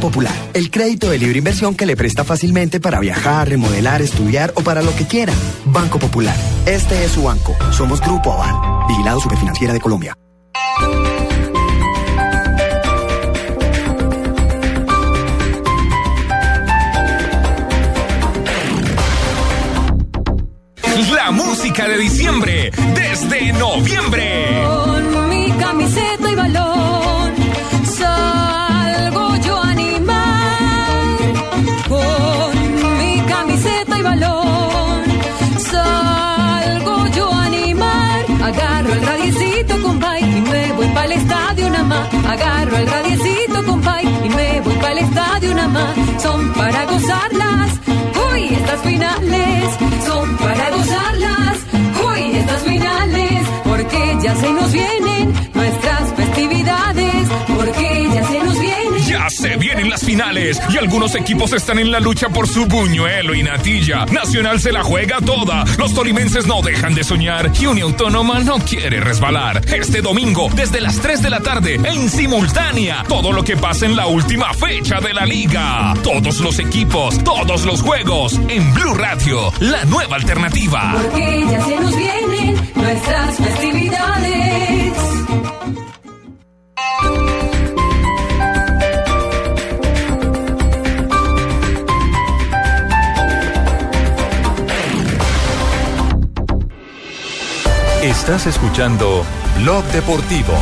Popular, el crédito de libre inversión que le presta fácilmente para viajar, remodelar, estudiar o para lo que quiera. Banco Popular, este es su banco. Somos Grupo Aval, Vigilado Superfinanciera de Colombia. La música de diciembre, desde noviembre. Agarro el radiecito compay y me voy para el estadio nada más. Son para gozarlas. Uy, estas finales son para gozarlas. Uy, estas finales, porque ya se nos vienen y algunos equipos están en la lucha por su buñuelo y natilla. Nacional se la juega toda. Los tolimenses no dejan de soñar y Unión Autónoma no quiere resbalar. Este domingo, desde las 3 de la tarde, en simultánea, todo lo que pasa en la última fecha de la liga. Todos los equipos, todos los juegos, en Blue Radio, la nueva alternativa. Porque ya se nos vienen nuestras. Estás escuchando Blog Deportivo.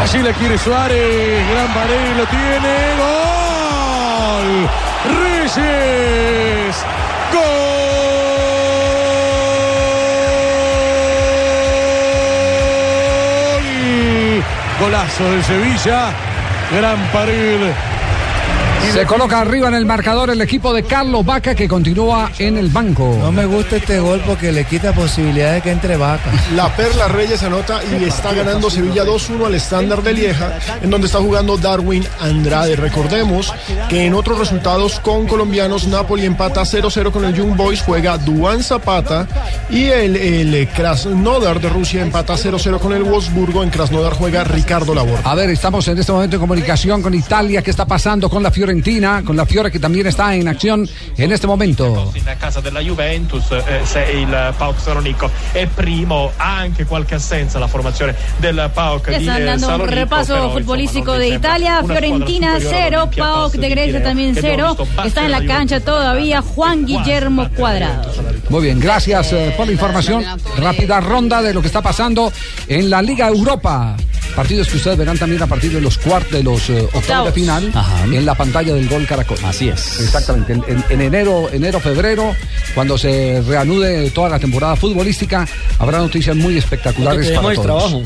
Allí la quiere Suárez. Gran pared, lo tiene. ¡Gol! Reyes. ¡Gol! Golazo del Sevilla. Gran pared. Se coloca arriba en el marcador el equipo de Carlos Vaca que continúa en el banco. No me gusta este gol porque le quita posibilidad de que entre Vaca. La Perla Reyes anota y está ganando Sevilla 2-1 al estándar de Lieja, en donde está jugando Darwin Andrade. Recordemos que en otros resultados con colombianos, Napoli empata 0-0 con el Young Boys, juega Duan Zapata y el, el Krasnodar de Rusia empata 0-0 con el Wolfsburgo. En Krasnodar juega Ricardo Labor. A ver, estamos en este momento en comunicación con Italia. ¿Qué está pasando con la Fiorentina? Con la Fiore que también está en acción en este momento. in casa della Juventus eh, se il PAOK Salonico è primo ha anche qualche assenza la formazione del PAOK Ya di están eh, dando un Salonico, repaso però, futbolístico insomma, de Italia. Fiorentina superiore 0, all'Olimpia PAOK Passo de Grecia también che abbiamo 0. visto battere Está en la la cancha todavía Juan Guillermo Cuadrado. Muy bien, gracias eh, por la información. Rápida ronda de lo que está pasando en la Liga Europa. Partidos que ustedes verán también a partir de los cuartos de los eh, octavos de final en la pantalla del Gol Caracol. Así es. Exactamente. En, en- en enero, enero, febrero, cuando se reanude toda la temporada futbolística, habrá noticias muy espectaculares Lo que para todos. trabajo.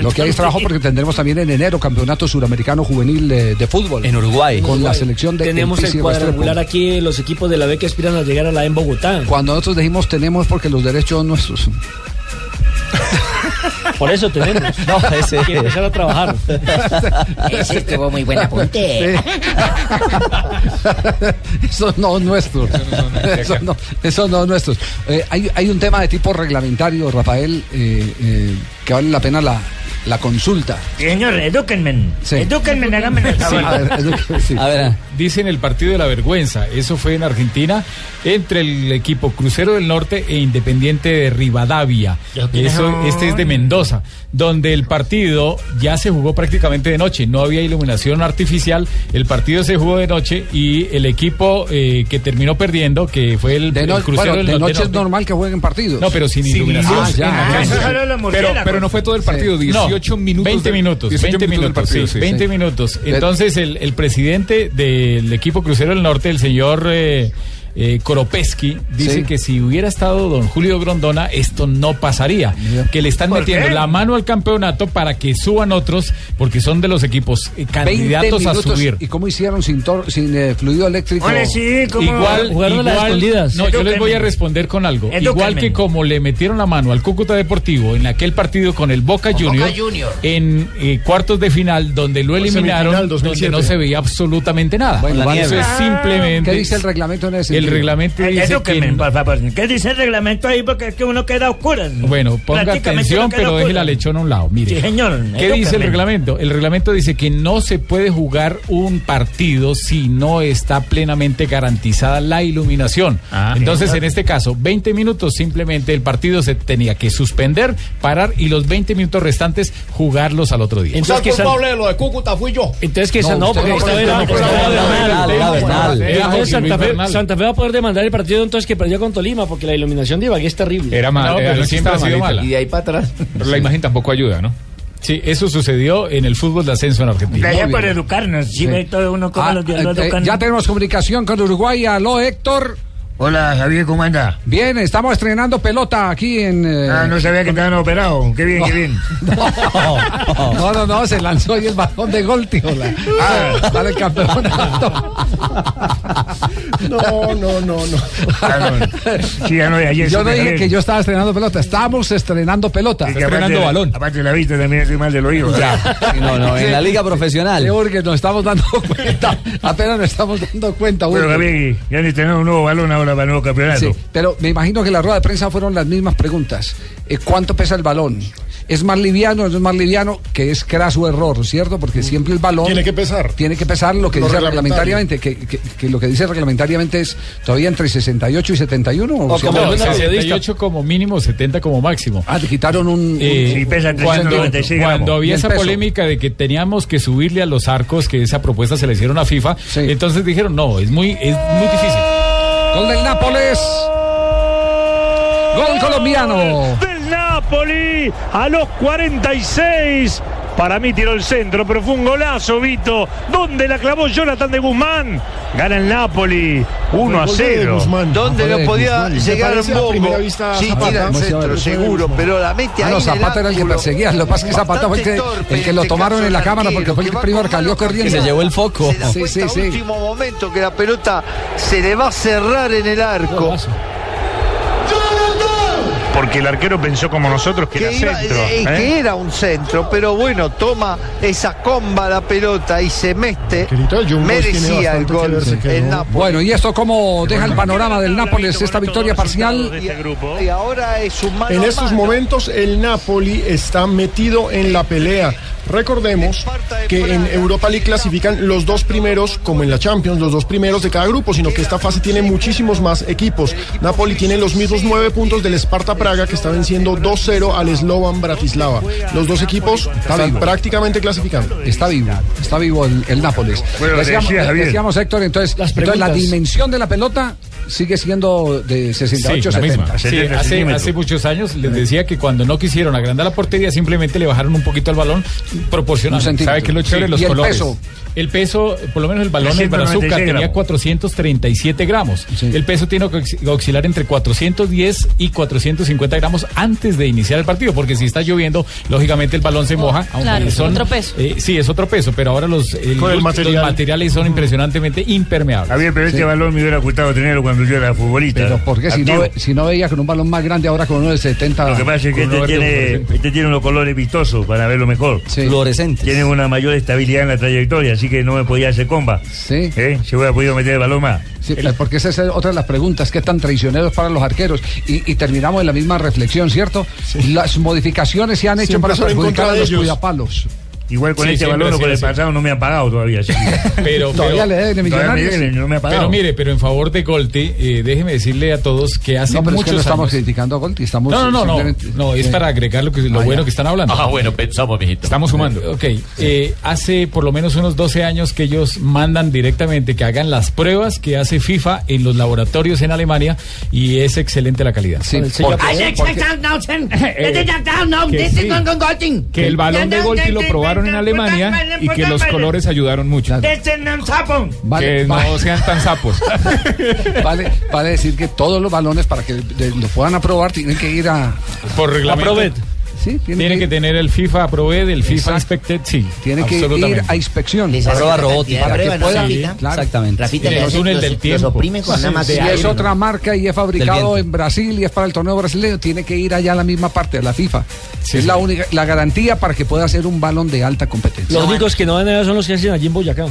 Lo que hay es trabajo porque tendremos también en enero campeonato suramericano juvenil de, de fútbol. En Uruguay. Con la selección de Tenemos el cuadrangular aquí, los equipos de la B que aspiran a llegar a la en Bogotá. Cuando nosotros dijimos tenemos porque los derechos son nuestros. Por eso tenemos. No, ese- Hay que empezar a trabajar. Ese estuvo muy buen apunte. Eso no es nuestro. Eso no, eso no es nuestro. Eh, hay, hay un tema de tipo reglamentario, Rafael, eh, eh, que vale la pena la, la consulta. Señor, edúquenme. Sí. Edúquenme, háganme el favor. A ver, edúquenme, sí. A ver. Dicen el partido de la vergüenza. Eso fue en Argentina entre el equipo Crucero del Norte e Independiente de Rivadavia. Eso, este es de Mendoza, donde el partido ya se jugó prácticamente de noche. No había iluminación artificial. El partido se jugó de noche y el equipo eh, que terminó perdiendo, que fue el, De, el no- Crucero bueno, del de Norte. noche es normal que jueguen partidos. No, pero sin, iluminación. Ah, ya. solo los pero, murciélagos. Pero no fue todo el partido, Sí. 18 No, minutos. 20 de- minutos, 20 20 minutos, minutos partido, sí, sí. 20 Sí. minutos. Entonces, el, el presidente del equipo Crucero del Norte, el señor eh, eh, Koropesky, dice Sí. que si hubiera estado don Julio Grondona, esto no pasaría. Que le están ¿Por metiendo qué? la mano al campeonato para que suban otros, porque son de los equipos eh, 20 candidatos a subir. ¿Y cómo hicieron sin, tor- sin eh, fluido eléctrico? igual, igual- no, yo les voy a responder con algo. Edúquenme. Igual que como le metieron la mano al Cúcuta Deportivo en aquel partido con el Boca Con Junior, Boca Junior. en eh, cuartos de final donde lo eliminaron, donde 2007. no se veía absolutamente nada. Bueno, Eso es simplemente ¿Qué dice el reglamento en ese el el reglamento Eh, dice edúqueme, que... por favor. ¿Qué dice el reglamento ahí? Porque es que uno queda a oscuras. Bueno, ponga atención, pero deje la lechona a un lado. Mire. Sí, señor, ¿Qué dice el reglamento? El reglamento dice que no se puede jugar un partido si no está plenamente garantizada la iluminación. Entonces, en este caso, 20 minutos simplemente el partido se tenía que suspender, parar y los 20 minutos restantes jugarlos al otro día. Entonces, que San- lo de Cúcuta fui yo. Entonces que San- no, porque no, Era Santa Fe, Poder demandar el partido entonces que perdió con Tolima porque la iluminación de Ibagué es terrible. Era mal, No, era- pero siempre ha sido mala. Y de ahí para atrás. Pero la imagen tampoco ayuda, ¿no? Sí, eso sucedió en el fútbol de ascenso en Argentina. Gracias por educarnos. Si Sí. ve todo uno como Ah, los eh, lo eh, educan. ya tenemos comunicación con Uruguay. Aló, Héctor. Hola, Javier, ¿cómo anda? Bien, estamos estrenando pelota aquí en. eh, Ah, no sabía que estaban operados. Qué bien, qué bien. No, no, no, se lanzó ahí el balón de gol, tío. La, Ah. para el campeonato. No, no, no, no. Sí, ya no, ayer yo no dije que yo estaba estrenando pelota, estamos estrenando pelota. Y que aparte- Aparte de la vista también estoy mal del oído. Ya. No, no, en la liga profesional. Sí, porque nos estamos dando cuenta, apenas nos estamos dando cuenta. Urge. Javier, ya han estrenado un nuevo balón ahora para el nuevo campeonato. Sí, pero me imagino que en la rueda de prensa fueron las mismas preguntas. Eh, ¿Cuánto pesa el balón? ¿Es más liviano o no es más liviano? Que es craso error, ¿cierto? Porque siempre el balón... Tiene que pesar. Tiene que pesar lo que Lo dice reglamentariamente. Que, que- que lo que dice reglamentariamente es todavía entre 68 y 71. ¿o O como no? 68 como mínimo, 70 como máximo. Ah, le quitaron un... Eh, un- Sí, pesa un 396 centímetro. gramos. Cuando había esa peso. polémica de que teníamos que subirle a los arcos, que esa propuesta se le hicieron a FIFA, entonces dijeron, no, es muy, es muy difícil. Gol del Nápoles. Gol colombiano. del Napoli a los 46. Para mí tiró el centro, pero fue un golazo, Vito. ¿Dónde la clavó Jonathan de Guzmán? Gana el Napoli 1 a 0. ¿Dónde no podía llegar un bombo? Sí, tira el centro, seguro, pero la mete Ah, ahí no, Zapata era el que perseguía. Lo que pasa es que Zapata fue el que, lo este tomaron caso en la cámara porque fue el primero salió corriendo. que se llevó el foco. Sí, sí. último momento que la pelota se le va a cerrar en el arco. Porque el arquero pensó como nosotros que, Que, era iba- centro. eh, ¿eh? que era un centro, pero bueno, toma esa comba la pelota y se mete. Merecía el gol el Napoli. Bueno, ¿y esto cómo deja el panorama del Nápoles esta victoria parcial? Y ahora es un mano En estos momentos el Napoli está metido en la pelea. Recordemos que en Europa League clasifican los dos primeros, como en la Champions, los dos primeros de cada grupo, sino que esta fase tiene muchísimos más equipos. Napoli tiene los mismos nueve puntos del Sparta Praga, que está venciendo 2-0 al Slovan Bratislava. Los dos equipos están vivo. prácticamente clasificando. Está vivo, está vivo el, el Nápoles. Bueno, decíamos, Héctor, entonces, entonces la dimensión de la pelota sigue siendo de 68 Sí, la 70. misma. Sí, hace, hace muchos años les decía que cuando no quisieron agrandar la portería simplemente le bajaron un poquito al balón proporcional. ¿Sabe qué es lo chévere? Sí. Los ¿Y el colores. peso? El peso, por lo menos el balón 396 Brazuca tenía gramos. 437 gramos. El peso tiene que oscilar entre 410 y 450 gramos antes de iniciar el partido, porque si está lloviendo, lógicamente el balón se moja. aunque Claro, son, otro peso. eh, sí, es otro peso, pero ahora los, el- Con el los material. materiales son impresionantemente impermeables. Javier, pero este Sí. balón me hubiera gustado tenerlo cuando yo era futbolista. Pero ¿por qué si no, si no veía con un balón más grande ahora con uno de 70? Lo que pasa es que este tiene, este tiene unos colores vistosos para verlo mejor. Fluorescentes. Tiene una mayor estabilidad en la trayectoria, así que no me podía hacer comba. Sí. ¿Eh? Se hubiera podido meter el balón más. Sí, porque esa es otra de las preguntas, ¿qué tan traicioneros para los arqueros? Y, y terminamos en la misma reflexión, ¿cierto? Las modificaciones se han hecho Siempre para perjudicar a los ellos. cuidapalos. Igual con Sí, este balón o ha con el pasado no me han pagado todavía. Pero, Todavía pero- le deben de Todavía me millonarios. deben, no me ha pagado. Pero mire, pero en favor de Golti, eh, déjeme decirle a todos que hace No, pero es que muchos no estamos años... criticando a Golti, estamos No, no, no, no, es para agregar lo, que, lo Ah, bueno ya. que están hablando. Ah, bueno, pensamos, mijito. Estamos sumando. Ok, eh, hace por lo menos unos 12 años que ellos mandan directamente que hagan las pruebas que hace FIFA en los laboratorios en Alemania y es excelente la calidad. Sí, porque- sí. Que el balón de Golti lo probaron en Alemania y que los colores ayudaron mucho. Vale, que no sean tan sapos. Vale, vale decir que todos los balones para que lo puedan aprobar tienen que ir a por reglamento. Sí, tiene, Tiene que, tener el FIFA Aprobed, el FIFA Exacto. Inspected, sí. tiene que ir a inspección. Una robótica. Para que de ¿no, Rafita? claro. Exactamente. Rafita, le hacen- túnel del los- tiempo. los con más Si de es aire, otra marca y es fabricado en Brasil y es para el torneo brasileño, tiene que ir allá a la misma parte, a la FIFA. Sí, es sí. la única, la garantía para que pueda ser un balón de alta competencia. Los únicos que no van a son los que hacen allí en Boyacá.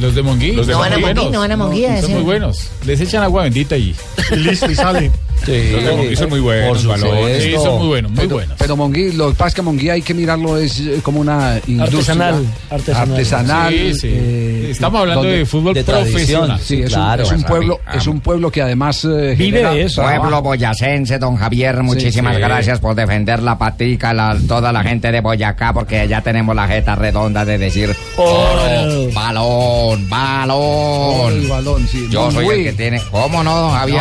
Los de Monguí. No son van a Monguí, no van a Monguí, Son muy buenos. Les echan agua bendita y. Listo, y sale. Sí, los de Monguí son muy buenos. Por. Sí, son muy buenos, muy pero, buenos. Pero Monguí, lo que pasa es que Monguí hay que mirarlo es eh, como una industria Artesanal, artesanal. artesanal, Sí, sí. eh, Estamos hablando donde- de fútbol de profesional. Sí, es, Claro. un, es un pueblo, amigo, es un pueblo que además eh, Vive genera de eso. Pueblo boyacense, don Javier, muchísimas sí. gracias por defender la patica, la- toda la gente de Boyacá, porque ya tenemos la jeta redonda de decir oro, balón, balón. El balón, sí. Yo soy el que tiene. ¿Cómo no, don Javier?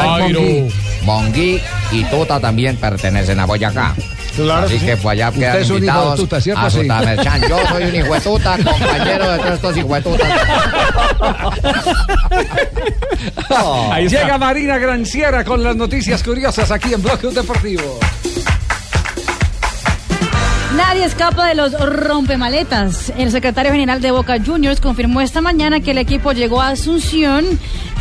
Monguí. Monguí y Tuta también pertenecen a Boyacá. Claro Así que sí. que pues allá Usted quedan es un hijo de invitados tuta, ¿cierto? a Sí. Sutamerchan. Yo soy un hijo de tuta, compañero de todos estos hijos de tutas. Ahí está. Llega Marina Granciera con las noticias curiosas aquí en Bloque Deportivo. Nadie escapa de los rompemaletas. El secretario general de Boca Juniors confirmó esta mañana que el equipo llegó a Asunción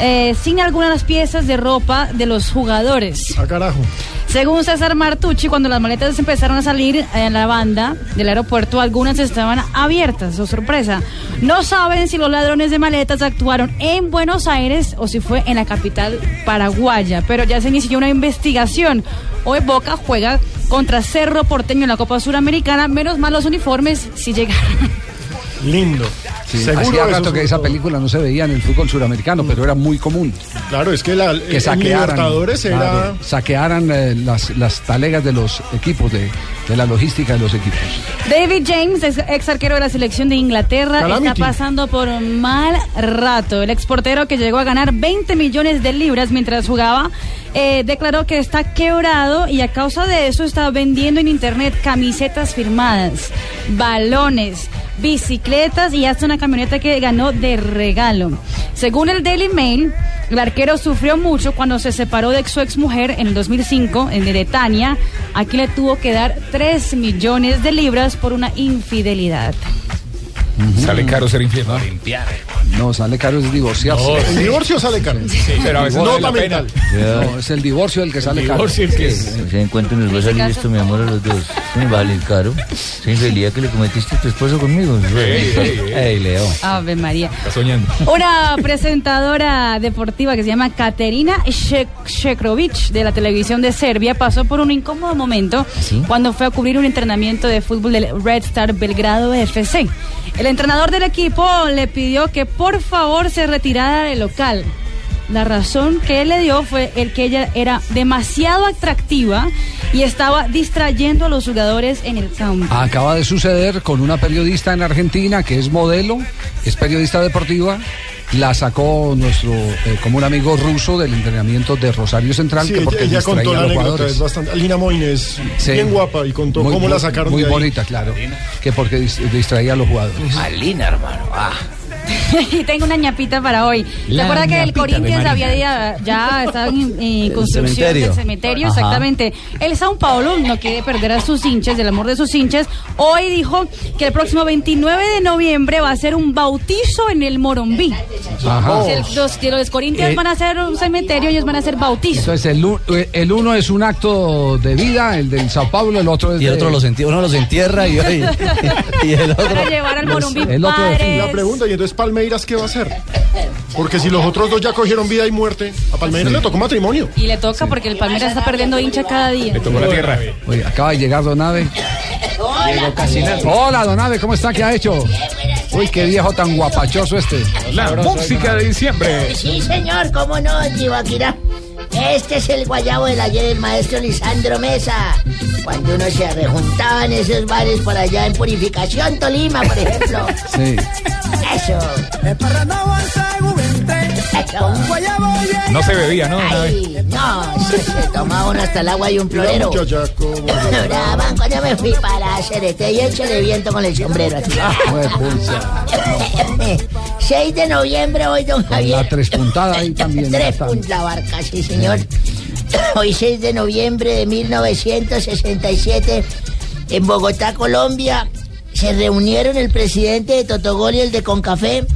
eh, sin algunas piezas de ropa de los jugadores. A carajo. Según César Martucci, cuando las maletas empezaron a salir en la banda del aeropuerto, algunas estaban abiertas, o sorpresa. No saben si los ladrones de maletas actuaron en Buenos Aires o si fue en la capital paraguaya, pero ya se inició una investigación. Hoy Boca juega contra Cerro Porteño en la Copa Suramericana, menos mal los uniformes si llegaron. Lindo. Seguro Hacía rato que esa película no se veía en el fútbol suramericano, pero era muy común. Claro, es que la, Que en saquearan, Libertadores era... claro, saquearan eh, las, las talegas de los equipos, de, de la logística de los equipos. David James, ex, ex arquero de la selección de Inglaterra, Calamity. está pasando por un mal rato. El exportero que llegó a ganar 20 millones de libras mientras jugaba, eh, declaró que está quebrado y a causa de eso está vendiendo en internet camisetas firmadas, balones, bicicletas y hasta una camioneta que ganó de regalo. Según el Daily Mail, el arquero sufrió mucho cuando se separó de su ex mujer en el 2005 en Bretania. Aquí le tuvo que dar 3 millones de libras por una infidelidad. Sale caro ser infiel. ¿no? No, sale caro es divorciarse. No, El sí. divorcio sale caro. pero a veces Nota vale la pena. No, es el divorcio el que sale caro. divorcio el que es. Se encuentro nos va a salir esto, mi amor, a los dos. ¿Se me va a salir caro? Esa infidelidad que le cometiste a tu esposo conmigo. Ey, Leo. Ave María. Está soñando. Una presentadora deportiva que se llama Katerina Shek- Shekrovic de la televisión de Serbia pasó por un incómodo momento cuando fue a cubrir un entrenamiento de fútbol del Red Star Belgrado FC. El entrenador del equipo le pidió que por favor se retirara del local. La razón que él le dio fue el que ella era demasiado atractiva y estaba distrayendo a los jugadores en el campo. Acaba de suceder con una periodista en Argentina que es modelo, es periodista deportiva. La sacó nuestro eh, común amigo ruso del entrenamiento de Rosario Central, Sí, que porque ella distraía contó la los anécdota, jugadores. es bastante... Alina Moines, Sí. bien guapa, y contó Muy- cómo la sacaron Muy de ahí. bonita, claro. Que porque dis- distraía a los jugadores. Alina, hermano. Ah. y tengo una ñapita para hoy. ¿Se La acuerda que el Corinthians había ya, ya estaba en, construcción cementerio. del cementerio? Ajá. Exactamente. El Sao Paulo no quiere perder a sus hinchas, del amor de sus hinchas. Hoy dijo que el próximo 29 de noviembre va a ser un bautizo en el Morombí. Ajá. El- los, los Corinthians Eh, van a hacer un cementerio, ellos van a hacer bautizo. Entonces el, eh, el uno es un acto de vida, el del Sao Paulo, el otro es Y el de- otro los entierra, uno los entierra y, y, y el otro. Para llevar al Morombí el otro padres. La pregunta, ¿y entonces Palmeiras qué va a hacer? Porque si los otros dos ya cogieron vida y muerte, a Palmeiras Sí. le tocó matrimonio. Y le toca porque el Palmeiras está perdiendo hincha cada día. Oye, acaba de llegar Donave. Hola, Donave, ¿cómo está? ¿Qué ha hecho? Uy, qué viejo tan guapachoso este. La música de diciembre. Sí, señor, cómo no, Chivaquira. Este es el guayabo del ayer del maestro Lisandro Mesa. Cuando uno se rejuntaba en esos bares por allá en Purificación, Tolima, por ejemplo. Sí. Eso. No se bebía, ¿no? Ay, no, se, se tomaba uno hasta el agua y un florero. Braban, cuando me fui para Cerete y échale viento con el sombrero así. Jue pulsa. 6 de noviembre hoy, don Javier. La tres puntada ahí también. Tres la barca, sí, señor. Hoy 6 de noviembre de 1967, en Bogotá, Colombia, se reunieron el presidente de Totogol y el de Concafé.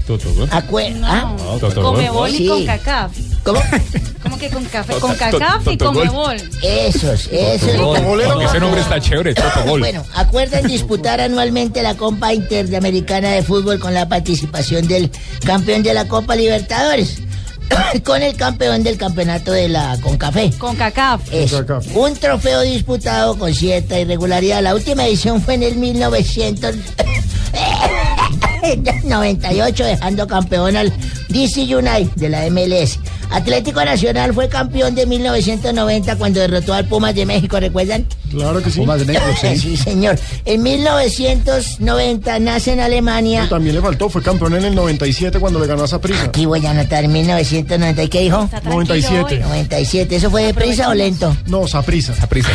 Acue- ¿Ah? Comebol y Sí. con CACAF. ¿Cómo? ¿Cómo que con café? Con cacaf y Totogol. comebol. Esos, esos. Ese nombre está chévere, Totogol. Bueno, acuerdan disputar anualmente la Copa Interamericana de Fútbol con la participación del campeón de la Copa Libertadores. con el campeón del campeonato de la Concafé. Con cacaf. Eso. Un trofeo disputado con cierta irregularidad. La última edición fue en el 1998, dejando campeón al DC United de la MLS. Atlético Nacional fue campeón de 1990 cuando derrotó al Pumas de México, ¿recuerdan? Claro que sí. Pumas de México, sí. sí, señor. En 1990 nace en Alemania. Pero también le faltó, fue campeón en el 97 cuando le ganó a Saprissa. Aquí voy a anotar en 1990. ¿Y qué dijo? 97. 97. ¿Eso fue deprisa o lento? No, Saprissa. Saprissa.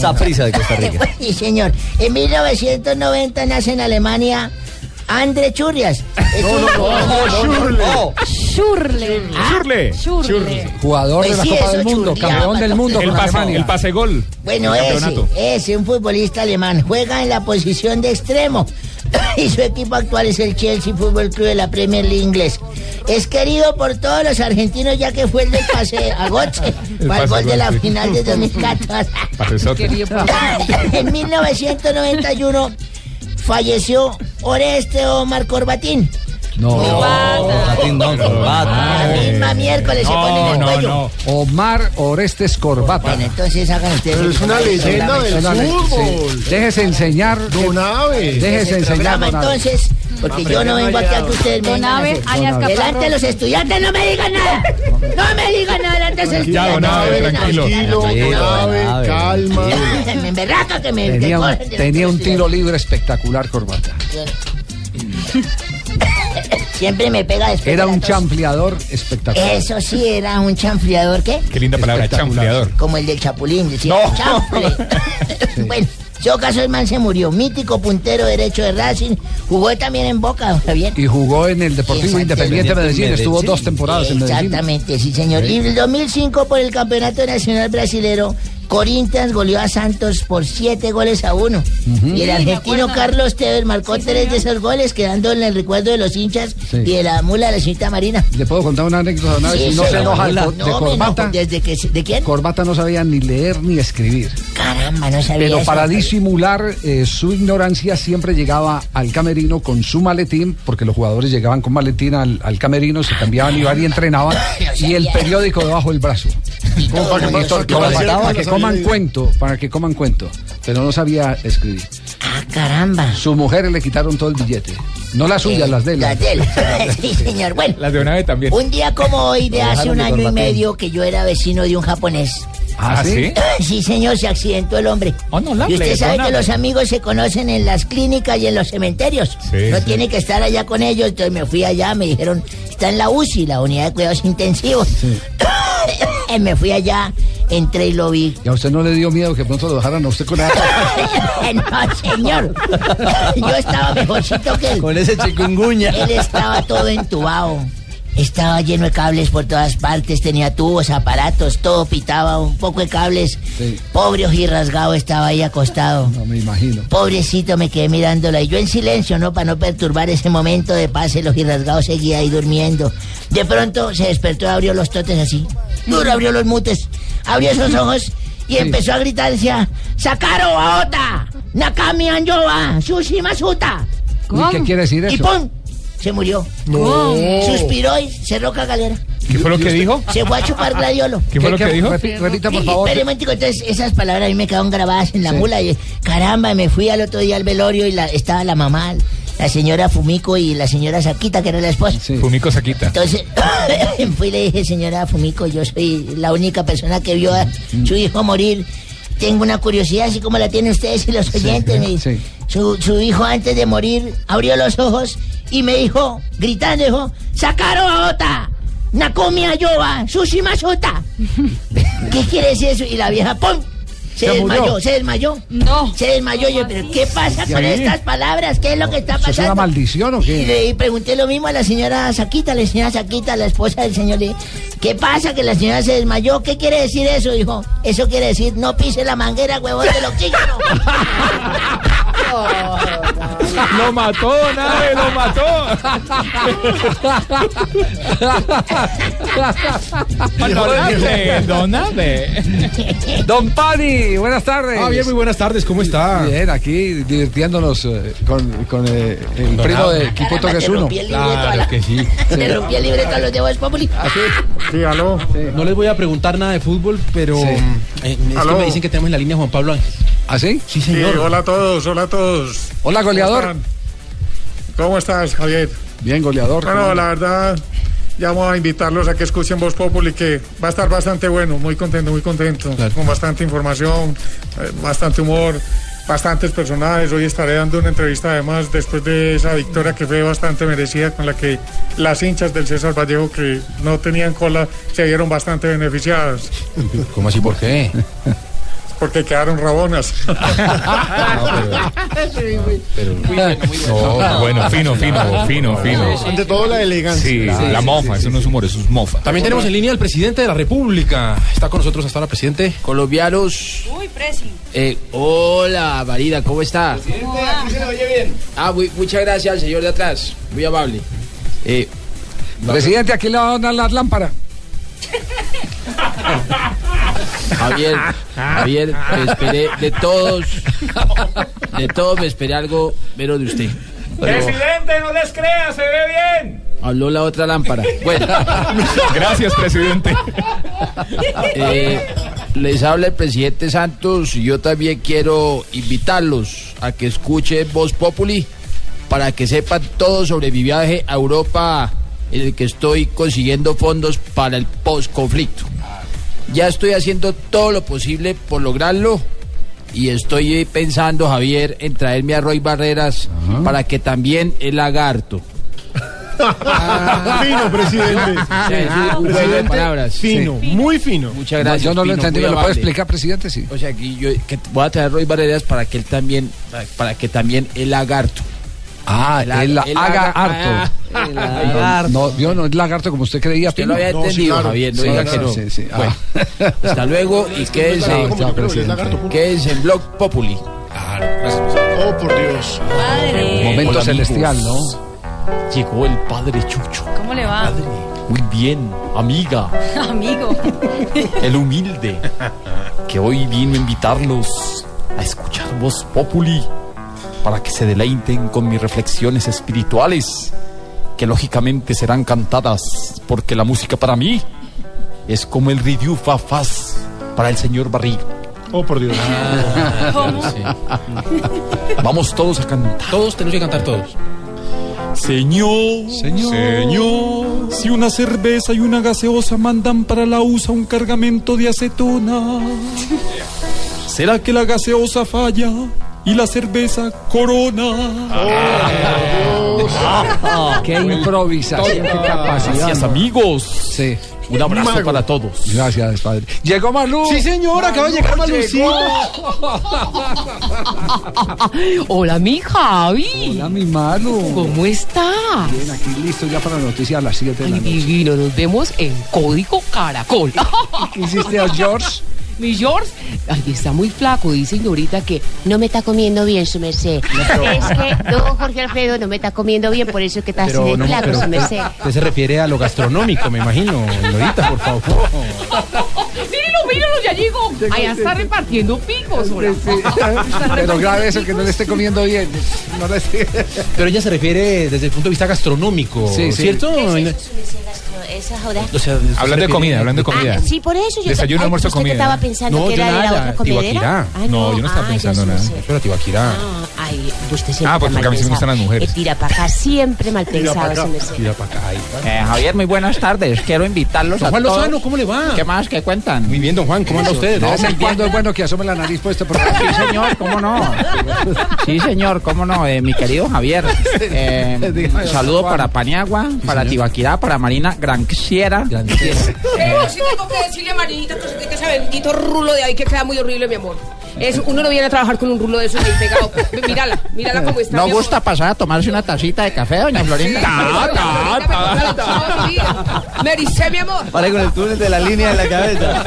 Saprissa de Costa Rica. Sí, señor. En 1990 nace en Alemania André Churrias. Es un- Shurle. Shurle. Shurle. Jugador de Pues la sí, Copa eso, del Mundo, campeón del mundo El con pase, el pase gol. Bueno, ese, ese, un futbolista alemán, juega en la posición de extremo. Y su equipo actual es el Chelsea Football Club de la Premier League inglés. Es querido por todos los argentinos ya que fue el del pase a Goche, para el gol de la final de 2014. Pasesote. en 1991 falleció Oreste Omar Corbatín. No, Corbatín no, corbata. La misma miércoles se pone en el cuello. Omar Orestes Corbata. Bueno, entonces hagan ustedes. Pero el es una leyenda del fútbol. sí. Déjese enseñar. Don Aves. Déjese enseñar. entonces, porque yo no vengo aquí a que ustedes me alias Delante los estudiantes no me digan nada. No me digan nada delante de los Ya, estudiantes. don Abe, No me tranquilo. digan nada. Tranquilo, No, don Abe, Abe. calma. Me emberraca que me Tenía un, tiro libre espectacular, Corbata. Siempre me pega después Era de un tos. chanfleador espectacular. Eso sí, era un chanfleador, ¿qué? Qué linda palabra, chanfleador. Como el del Chapulín, decía. No. chanfle. bueno, en todo caso el man se murió. Mítico puntero derecho de Racing. Jugó también en Boca, Javier. Y jugó en el Deportivo. Independiente de Medellín. Medellín. Estuvo dos temporadas en Medellín. Exactamente, sí, señor. Y en el 2005 por el Campeonato Nacional Brasilero, Corinthians goleó a Santos por siete goles a uno. Y el argentino Carlos Tevez marcó tres de esos goles, quedando en el recuerdo de los hinchas Sí. y de la mula de la señorita Marina. Le puedo contar una anécdota una vez. Sí, si no se enoja de, No, Corbata. ¿Desde que, ¿De quién? Corbata no sabía ni leer ni escribir. Caramba, no sabía Pero eso. para disimular eh, su ignorancia siempre llegaba al camerino con su maletín, porque los jugadores llegaban con maletín al, al camerino, se cambiaban iban y entrenaban, y el periódico debajo del brazo. todo el que, mundo coman cuento, para que coman cuento. Pero no sabía escribir. Ah, caramba. Sus mujeres le quitaron todo el billete. No las suyas, Eh, las de él. Las de él. sí, señor. Bueno, Las de una vez también. un día como hoy de hace un año y medio que yo era vecino de un japonés. ¿Ah, sí? Sí, señor, se accidentó el hombre. Oh, no, la y usted sabe que los amigos se conocen en las clínicas y en los cementerios. Sí, no sí. tiene que estar allá con ellos. Entonces me fui allá, me dijeron, está en la UCI, la unidad de cuidados intensivos. me fui allá, entré y lo vi. ¿Y a usted no le dio miedo que pronto lo dejaran a usted con esa- no, señor. Yo estaba mejorcito que él. Con ese chikungunya. Él estaba todo entubado. Estaba lleno de cables por todas partes, tenía tubos, aparatos, todo pitaba, un poco de cables. Sí. Pobre ojirrasgado estaba ahí acostado. No me imagino. Pobrecito, me quedé mirándolo y yo en silencio, ¿no? Para no perturbar ese momento de paz, el ojirrasgado seguía ahí durmiendo. De pronto se despertó y abrió los totes así. Duro abrió los mutes, abrió esos ojos y empezó a gritar, decía, ¡Sakaro Aota! ¡Nakami Anyoba! ¡Sushi Masuta! ¿Y qué quiere decir Y eso? ¡pum! Se murió. No. Suspiró y cerró cagalera. ¿Qué fue lo que dijo? Se fue a chupar gladiolo. ¿Qué fue lo que dijo? Repi- Repita, por favor. Espere un momentico, entonces esas palabras a mí me quedaron grabadas en la mula. Y, caramba, me fui al otro día al velorio y la, estaba la mamá, la señora Fumiko y la señora Saquita, que era la esposa. Fumico Saquita. Entonces fui y le dije, señora Fumiko, yo soy la única persona que vio a su hijo morir. Tengo una curiosidad, así como la tienen ustedes y los oyentes. su, su hijo antes de morir abrió los ojos y me dijo, gritando, dijo, ¡Sakaro Aota! ¡Nakomi Ayoba! ¡Sushi Masuta! ¿Qué quiere decir eso? Y la vieja, ¡pum! Se, Se murió. desmayó, se desmayó. No. Se desmayó. Yo, pero ¿qué pasa ¿Y con ahí? estas palabras? ¿Qué es lo que está ¿Eso es una pasando? maldición o Y qué? le y pregunté lo mismo a la señora Saquita, la señora Saquita, la esposa del señor. Le dije, ¿qué pasa? Que la señora se desmayó. ¿Qué quiere decir eso? Dijo, eso quiere decir no pise la manguera, huevón del oxígeno. Lo mató, Nave, lo mató. Donave, Donave. Don Pani, buenas tardes. Ah, bien, muy buenas tardes, ¿cómo está? Bien, aquí divirtiéndonos eh, con, con eh, el Don primo de Caramba, que es uno. rompí el libreto a la- que sí. Le rompí el libreto a los de Voz Populi. Sí, aló. No les voy a preguntar nada de fútbol, pero Sí. eh, es que me dicen que tenemos en la línea Juan Pablo Ángel. ¿Ah, sí? Sí, Sí, señor. hola a todos, hola a todos. Hola, ¿Cómo goleador. ¿Cómo estás, Javier? Bien, goleador. Bueno, la verdad, llamo a invitarlos a que escuchen Voz Populi, que va a estar bastante bueno, muy contento, muy contento, con bastante información, eh, bastante humor, bastantes personajes. Hoy estaré dando una entrevista además después de esa victoria que fue bastante merecida, con la que las hinchas del César Vallejo que no tenían cola se vieron bastante beneficiadas, ¿Cómo así? ¿Por qué? Porque quedaron rabonas. No, bueno, fino, fino, fino, fino. Ante todo la elegancia. Sí, la mofa, eso no es humor, eso es mofa. También tenemos en línea al presidente de la República. Está con nosotros hasta ahora, presidente. Colombianos. Uy, Presi. Eh, hola, Marida, ¿cómo está? Ah, muy- muchas gracias al señor de atrás. Muy amable. Eh, Presidente, aquí le van a dar la lámpara. Javier, Javier, me esperé de todos, de todos me esperé algo menos de usted. Pero Presidente, no les creas, se ve bien. habló la otra lámpara. Bueno, Gracias, presidente. eh, les habla el presidente Santos y yo también quiero invitarlos a que escuchen Voz Populi para que sepan todo sobre mi viaje a Europa en el que estoy consiguiendo fondos para el post-conflicto. Ya estoy haciendo todo lo posible por lograrlo y estoy pensando, Javier, en traerme a Roy Barreras para que también el lagarto. Fino, presidente. Un de Presidente, palabras. Fino, Sí. muy fino. Muchas gracias. yo no lo entendí, ¿me lo puede explicar, presidente? Sí. O sea, que yo que voy a traer a Roy Barreras para que él también, para que también el lagarto. Ah, El- la el harto. ah, el lagarto. No, yo no es lagarto como usted creía. Usted lo había entendido, Javier, no Sí, diga que claro, no. sí, sí. Bueno, Ah. hasta luego y quédense, quédense en Blog Populi. Oh, por Dios. Momento Hola, celestial, amigos. Llegó el padre Chucho. ¿Cómo le va? Muy bien, amiga, Amigo. el humilde, que hoy vino a invitarlos a escuchar Voz Populi para que se deleiten con mis reflexiones espirituales, que lógicamente serán cantadas, porque la música para mí es como el Ridiu Fafaz para el señor Barriga. Oh, por Dios. ¿Cómo? Vamos todos a cantar. Todos tenemos que cantar todos. Señor, Señor. si una cerveza y una gaseosa mandan para la USA un cargamento de acetona, ¿será que la gaseosa falla y la cerveza corona? Qué improvisación, qué capacidad. Gracias, amigos. Sí. Un abrazo para todos. Gracias, padre. Llegó Malú. Sí, señor, acaba de llegar Malucito. Hola, mi Javi. Hola, mi Malu. ¿Cómo está? Bien, aquí listo ya para la noticia a las 7 de la Ay, noche. divino, nos vemos en Código Caracol. ¿Qué hiciste a George? Mi George, ay, está muy flaco, dice señorita que no me está comiendo bien, su merced. Es que don Jorge Alfredo no me está comiendo bien, por eso es que está así de no, flaco, pero su merced. usted se refiere a lo gastronómico, me imagino. Lorita, por favor. Míralo, míralo, ya llegó. Allá está repartiendo picos, ahora. Pero grave eso que no le esté comiendo bien. No le esté- Pero ella se refiere desde el punto de vista gastronómico, Sí, sí. ¿cierto? O sea, Hablan de comida, hablan de comida. Ah, sí, por eso yo Desayuno, ay, almuerzo, ¿usted comida. que estaba pensando No, que yo era de la nada, otra comedera. Ah, No, yo no estaba ah, pensando nada. sí. Pero Tibaquirá. Ay, usted siempre Ah, pues porque a mí sí me mal gustan las pensado. mujeres. Eh, tira para acá, siempre mal pensado. Tira para acá. Eh, Javier, muy buenas tardes. Quiero invitarlos Don a Juan todos. Lozano, ¿cómo le va? ¿Qué más? ¿Qué cuentan? Muy bien, don Juan, ¿cómo anda usted? De vez en cuando es bueno que asome la nariz por este Sí, señor, ¿cómo no? Sí, señor, ¿cómo no? Eh, mi querido Javier. Eh, Dígame, saludo Juan. para Paniagua, para Tibaquirá, para Marina Granciera. Pero sí tengo que decirle a Marinita que ese bendito rulo de ahí que queda muy horrible, mi amor. Es, uno no viene a trabajar con un rulo de esos ahí pegado. Mírala, mírala cómo está. ¿No gusta pasar a tomarse una tacita de café, doña Florinda? Me ericé, mi amor. Vale, con el túnel de la línea en la cabeza.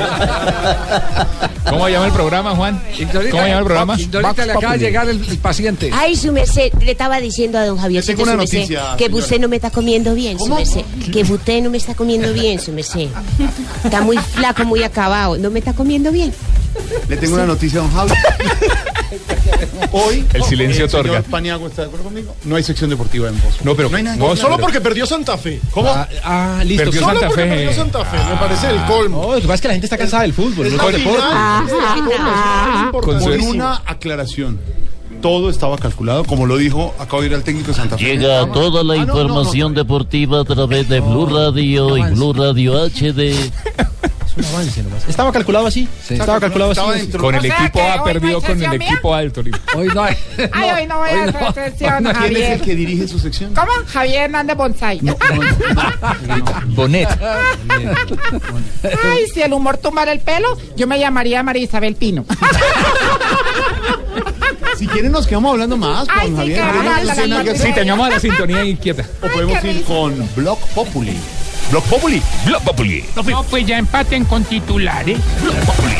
¿Cómo llama el programa, Juan? ¿Cómo llama el programa? Dorita le acaba de llegar el, el paciente. Ay, su merced, le estaba diciendo a don Javier que usted no me está comiendo bien, su merced. Que usted no me está comiendo bien, su merced. Está muy flaco, muy acabado. ¿No me está comiendo bien? Le tengo una noticia a don Javi. Hoy El silencio el señor otorga. Paniagua está de acuerdo conmigo. No hay sección deportiva en Voz. No, pero no hay nada. Voz- Solo porque perdió Santa Fe. ¿Cómo? Ah, listo. Perdió Solo Santa porque Fe. perdió Santa Fe. Me parece el colmo. No, lo que pasa es que la gente está cansada del fútbol. Es no del deporte. Con una aclaración. Todo estaba calculado, como lo dijo, acabo de ir al técnico de Santa Fe. Llega toda la Ah, no, no, no, información deportiva a través de Blue Radio y Blue Radio HD. Es un avance nomás. Estaba calculado así. Estaba calculado así. Con el equipo A perdió con el equipo A del Torino. Hoy no hay. Ay, hoy no voy a hacer sesión, ¿Quién es el que dirige su sección? ¿Cómo? Javier Hernández Bonsai. Bonet. Ay, si el humor tumbara el pelo, yo me llamaría María Isabel Pino. Si quieren nos quedamos hablando más con Ay, sí, Javier. la- la-. Sí, sintonía inquieta. O podemos ir con Block Populi. Block Populi. Block Populi. No, pues ya empaten con titulares. Block Populi.